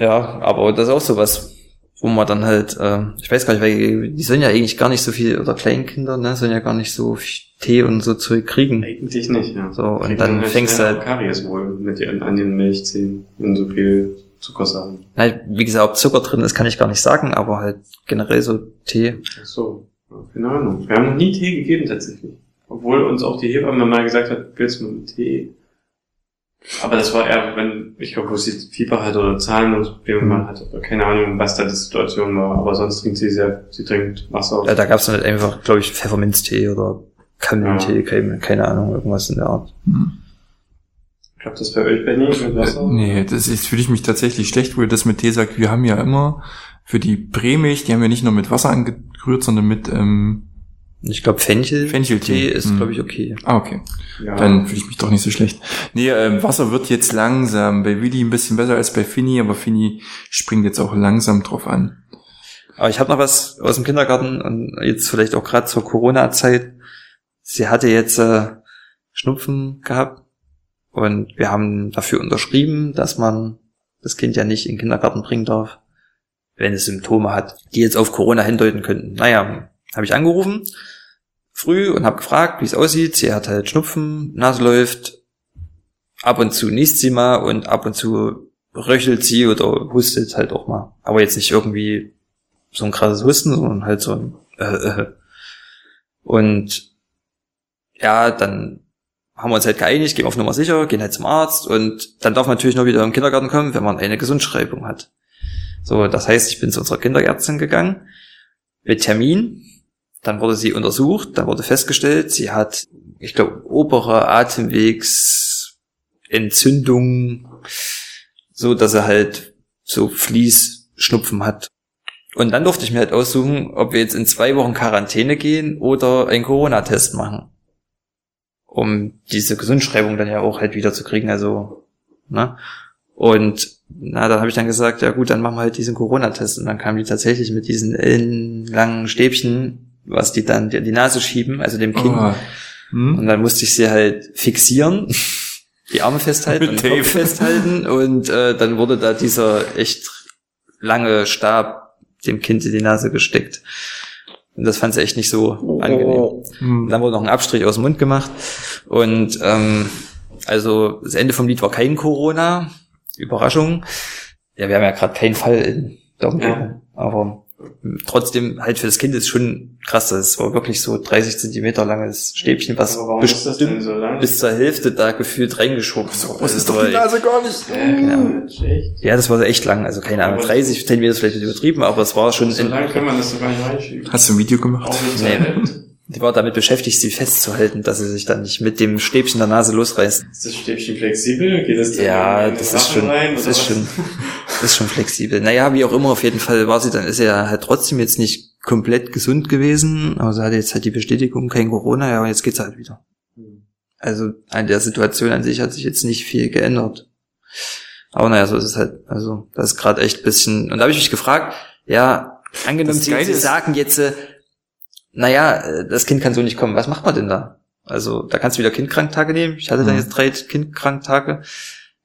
Ja, aber das ist auch sowas, wo man dann halt, äh, ich weiß gar nicht, weil die sollen ja eigentlich gar nicht so viel, oder Kleinkinder, ne, sollen ja gar nicht so viel Tee und so Zeug kriegen. Eigentlich nicht, ja. So, und Kriegt dann man fängst du halt, Karies wohl mit den, an den Milchzähnen und so viel Zuckersachen. na, wie gesagt, ob Zucker drin ist, kann ich gar nicht sagen, aber halt generell so Tee. Ach so. Ja, Keine Ahnung. Wir haben noch nie Tee gegeben tatsächlich. Obwohl uns auch die Hebamme mal gesagt hat, willst du einen Tee? Aber das war eher, wenn, ich glaube, wo sie Fieber hat oder Zahnprobleme mal hat, oder keine Ahnung, was da die Situation war. Aber sonst trinkt sie sehr, sie trinkt Wasser. Ja, da gab's dann halt einfach, glaube ich, Pfefferminztee oder Kamillentee, keine, keine Ahnung, irgendwas in der Art. Hm. Klappt das bei euch, Benny, mit Wasser? Nee, das ist, fühle ich mich tatsächlich schlecht, wo ihr das mit Tee sagt. Wir haben ja immer für die Prämilch, die haben wir nicht nur mit Wasser angerührt, sondern mit ähm, Ich glaube, Fenchel Fencheltee. ist, Mhm. glaube ich, okay. Ah, okay. Ja. Dann fühle ich mich doch nicht so schlecht. Nee, ähm, Wasser wird jetzt langsam bei Willi ein bisschen besser als bei Finny, aber Finny springt jetzt auch langsam drauf an. Aber ich habe noch was aus dem Kindergarten und jetzt vielleicht auch gerade zur Corona-Zeit. Sie hatte jetzt äh, Schnupfen gehabt und wir haben dafür unterschrieben, dass man das Kind ja nicht in den Kindergarten bringen darf, wenn es Symptome hat, die jetzt auf Corona hindeuten könnten. Naja, habe ich angerufen früh und habe gefragt, wie es aussieht. Sie hat halt Schnupfen, Nase läuft, ab und zu niest sie mal und ab und zu röchelt sie oder hustet halt auch mal. Aber jetzt nicht irgendwie so ein krasses Husten, sondern halt so ein äh, äh. Und ja, dann haben wir uns halt geeinigt, gehen auf Nummer sicher, gehen halt zum Arzt und dann darf man natürlich noch wieder im Kindergarten kommen, wenn man eine Gesundschreibung hat. So, das heißt, ich bin zu unserer Kinderärztin gegangen mit Termin. Dann wurde sie untersucht, dann wurde festgestellt, sie hat, ich glaube, obere Atemwegsentzündung, so dass er halt so Fließschnupfen hat. Und dann durfte ich mir halt aussuchen, ob wir jetzt in zwei Wochen Quarantäne gehen oder einen Corona-Test machen. Um diese Gesundschreibung dann ja auch halt wieder zu kriegen, also, ne? Und na, dann habe ich dann gesagt, ja gut, dann machen wir halt diesen Corona-Test. Und dann kamen die tatsächlich mit diesen ellenlangen Stäbchen, was die dann in die Nase schieben, also dem Kind. Oh. Hm? Und dann musste ich sie halt fixieren, *laughs* die Arme festhalten Mit und den Tape. Kopf festhalten *laughs* und äh, dann wurde da dieser echt lange Stab dem Kind in die Nase gesteckt. Und das fand sie echt nicht so angenehm. Und Hm. dann wurde noch ein Abstrich aus dem Mund gemacht. Und ähm, also das Ende vom Lied war kein Corona. Überraschung. Ja, wir haben ja gerade keinen Fall in der Umgebung. Aber trotzdem, halt für das Kind ist schon krass. Das war wirklich so 30 Zentimeter langes Stäbchen, was bestimmt so lang? bis zur Hälfte da gefühlt reingeschoben. So Das ist doch die Nase gar nicht. Echt? Ja, das war echt lang. Also keine Ahnung, Aber- 30 Zentimeter ist vielleicht übertrieben, aber es war schon... So lang kann man das doch gar nicht reinschieben. Hast du ein Video gemacht? Nee. Die war damit beschäftigt, sie festzuhalten, dass sie sich dann nicht mit dem Stäbchen der Nase losreißt. Ist das Stäbchen flexibel? Geht das dann Ja, das ist schon, rein, das ist was? schon, *laughs* ist schon flexibel. Naja, wie auch immer, auf jeden Fall war sie dann, ist sie ja halt trotzdem jetzt nicht komplett gesund gewesen, aber sie hatte jetzt halt die Bestätigung, kein Corona, ja, und jetzt geht's halt wieder. Also an der Situation an sich hat sich jetzt nicht viel geändert. Aber naja, so ist es halt. Also das ist gerade echt bisschen. Und da habe ich mich gefragt, ja, angenommen, sie, sie sagen jetzt, äh, naja, äh, das Kind kann so nicht kommen. Was macht man denn da? Also da kannst du wieder Kindkranktage nehmen. Ich hatte dann Mhm. jetzt drei Kindkranktage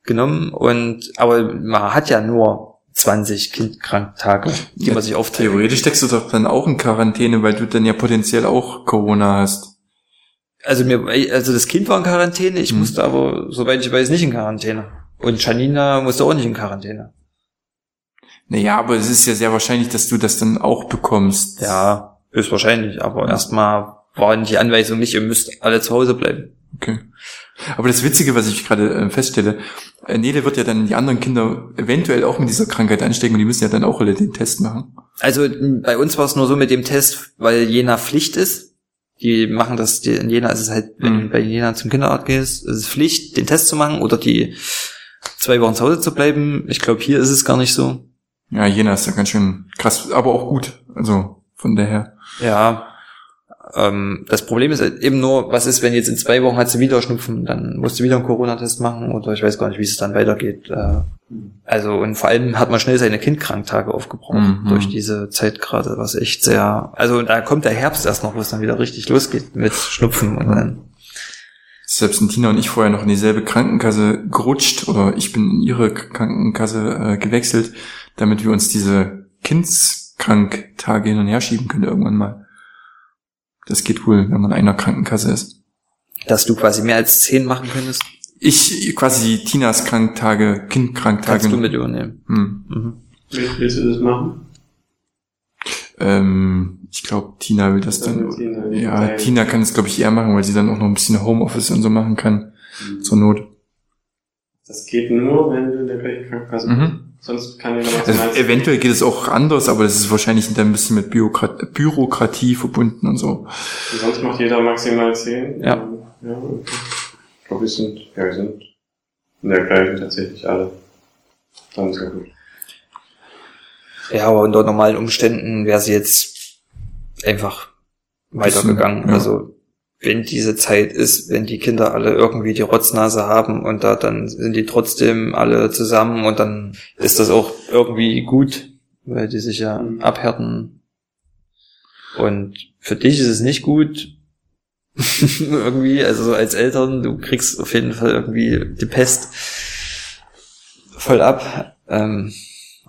genommen und aber man hat ja nur 20 Kindkranktage, die Ja, man sich aufteilt. Theoretisch steckst du doch dann auch in Quarantäne, weil du dann ja potenziell auch Corona hast. Also mir, also das Kind war in Quarantäne, ich Mhm. musste aber, soweit ich weiß, nicht in Quarantäne. Und Janina musste auch nicht in Quarantäne. Naja, aber es ist ja sehr wahrscheinlich, dass du das dann auch bekommst. Ja, ist wahrscheinlich, aber erstmal war die Anweisung nicht, ihr müsst alle zu Hause bleiben. Okay. Aber das Witzige, was ich gerade äh, feststelle, äh, Nele wird ja dann die anderen Kinder eventuell auch mit dieser Krankheit anstecken und die müssen ja dann auch alle den Test machen. Also bei uns war es nur so mit dem Test, weil Jena Pflicht ist. Die machen das, die, in Jena ist es halt, wenn Mhm. du bei Jena zum Kinderarzt gehst, ist es Pflicht, den Test zu machen oder die zwei Wochen zu Hause zu bleiben. Ich glaube, hier ist es gar nicht so. Ja, Jena ist ja ganz schön krass, aber auch gut. Also von daher. Ja. Ähm, das Problem ist halt eben nur, was ist, wenn jetzt in zwei Wochen hat sie wieder Schnupfen, dann musst du wieder einen Corona-Test machen oder ich weiß gar nicht, wie es dann weitergeht. Äh, also und vor allem hat man schnell seine Kindkranktage aufgebraucht Mhm. durch diese Zeit gerade, was echt sehr. Also da kommt der Herbst erst noch, wo es dann wieder richtig losgeht mit Schnupfen und dann. Selbst sind Tina und ich vorher noch in dieselbe Krankenkasse gerutscht oder ich bin in ihre Krankenkasse äh, gewechselt, damit wir uns diese Kindskranktage hin und her schieben können irgendwann mal. Das geht wohl, wenn man in einer Krankenkasse ist. Dass du quasi mehr als zehn machen könntest, Ich quasi Tinas Kranktage, Kindkranktage. kannst du mit übernehmen. Hm. Mhm. Willst, willst du das machen? Ähm, ich glaube, Tina will das Das dann. mit Tina, ja, teilen. Tina kann es, glaube ich, eher machen, weil sie dann auch noch ein bisschen Homeoffice und so machen kann. Zur Not. Das geht nur, wenn du in der gleichen Krankenkasse bist. Mhm. Sonst kann noch Also, eventuell geht es auch anders, aber das ist wahrscheinlich dann ein bisschen mit Bürokrat Bürokratie verbunden und so. Sonst macht jeder maximal 10. Ja. ja okay. Ich glaube, wir sind, ja, wir sind in der gleichen tatsächlich alle. Dann ist ja gut. Ja, aber unter normalen Umständen wäre sie jetzt einfach weitergegangen. ja. Also wenn diese Zeit ist, wenn die Kinder alle irgendwie die Rotznase haben und da dann sind die trotzdem alle zusammen und dann ist das auch irgendwie gut, weil die sich ja Mhm. abhärten. Und für dich ist es nicht gut. *laughs* irgendwie, also so als Eltern, du kriegst auf jeden Fall irgendwie die Pest voll ab. Ähm,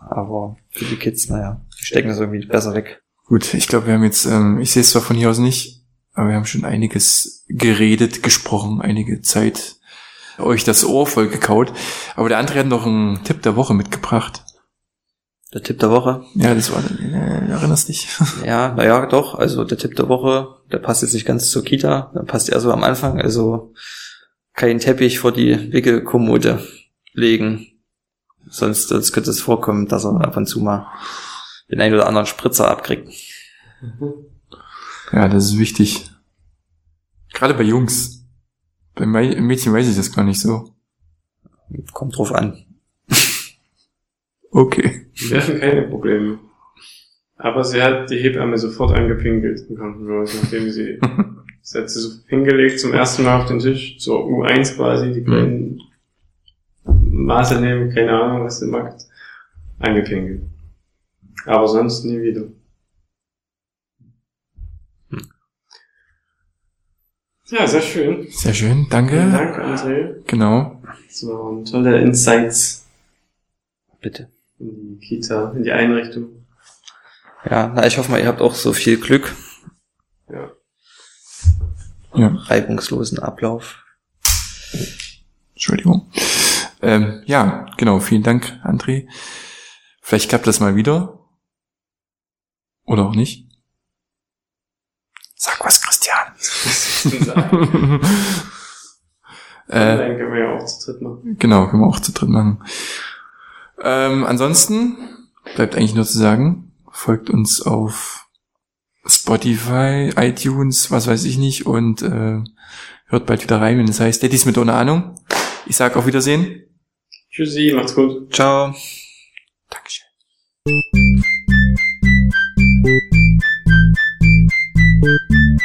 aber für die Kids, naja, die stecken das irgendwie besser weg. Gut, ich glaube, wir haben jetzt, ähm, ich sehe es zwar von hier aus nicht, aber wir haben schon einiges geredet, gesprochen, einige Zeit euch das Ohr voll gekaut. Aber der andere hat noch einen Tipp der Woche mitgebracht. Der Tipp der Woche. Ja, das war, äh, erinnerst dich? *laughs* Ja, naja, doch. Also der Tipp der Woche, der passt jetzt nicht ganz zur Kita, der passt eher so am Anfang. Also keinen Teppich vor die Wickelkommode legen. Sonst, sonst könnte es vorkommen, dass er ab und zu mal den einen oder anderen Spritzer abkriegt. Ja, das ist wichtig. Gerade bei Jungs. Bei Mädchen weiß ich das gar nicht so. Kommt drauf an. Okay. Wir hatten keine Probleme. Aber sie hat die Hebamme sofort angepinkelt im Krankenhaus, nachdem sie, *laughs* sie hat sie so hingelegt zum ersten Mal auf den Tisch, zur U1 quasi, die kleinen Maße nehmen, keine Ahnung, was sie macht, angepinkelt. Aber sonst nie wieder. Ja, sehr schön. Sehr schön, Vielen danke. Dank, André. Genau. Das waren tolle Insights Bitte. in die Kita, in die Einrichtung. Ja, na, ich hoffe mal, ihr habt auch so viel Glück. Ja. Ja, Reibungslosen Ablauf. Entschuldigung. Ähm, ja, genau, vielen Dank, André. Vielleicht klappt das mal wieder. Oder auch nicht. Sag was, besten sein. *laughs* äh, Nein, können wir ja auch zu dritt machen. Genau, können wir auch zu dritt machen. Ähm, ansonsten bleibt eigentlich nur zu sagen, folgt uns auf Spotify, iTunes, was weiß ich nicht und äh, hört bald wieder rein, wenn es das heißt Daddies mit ohne Ahnung. Ich sag auf Wiedersehen. Tschüssi, macht's gut. Ciao. Dankeschön. Thank you.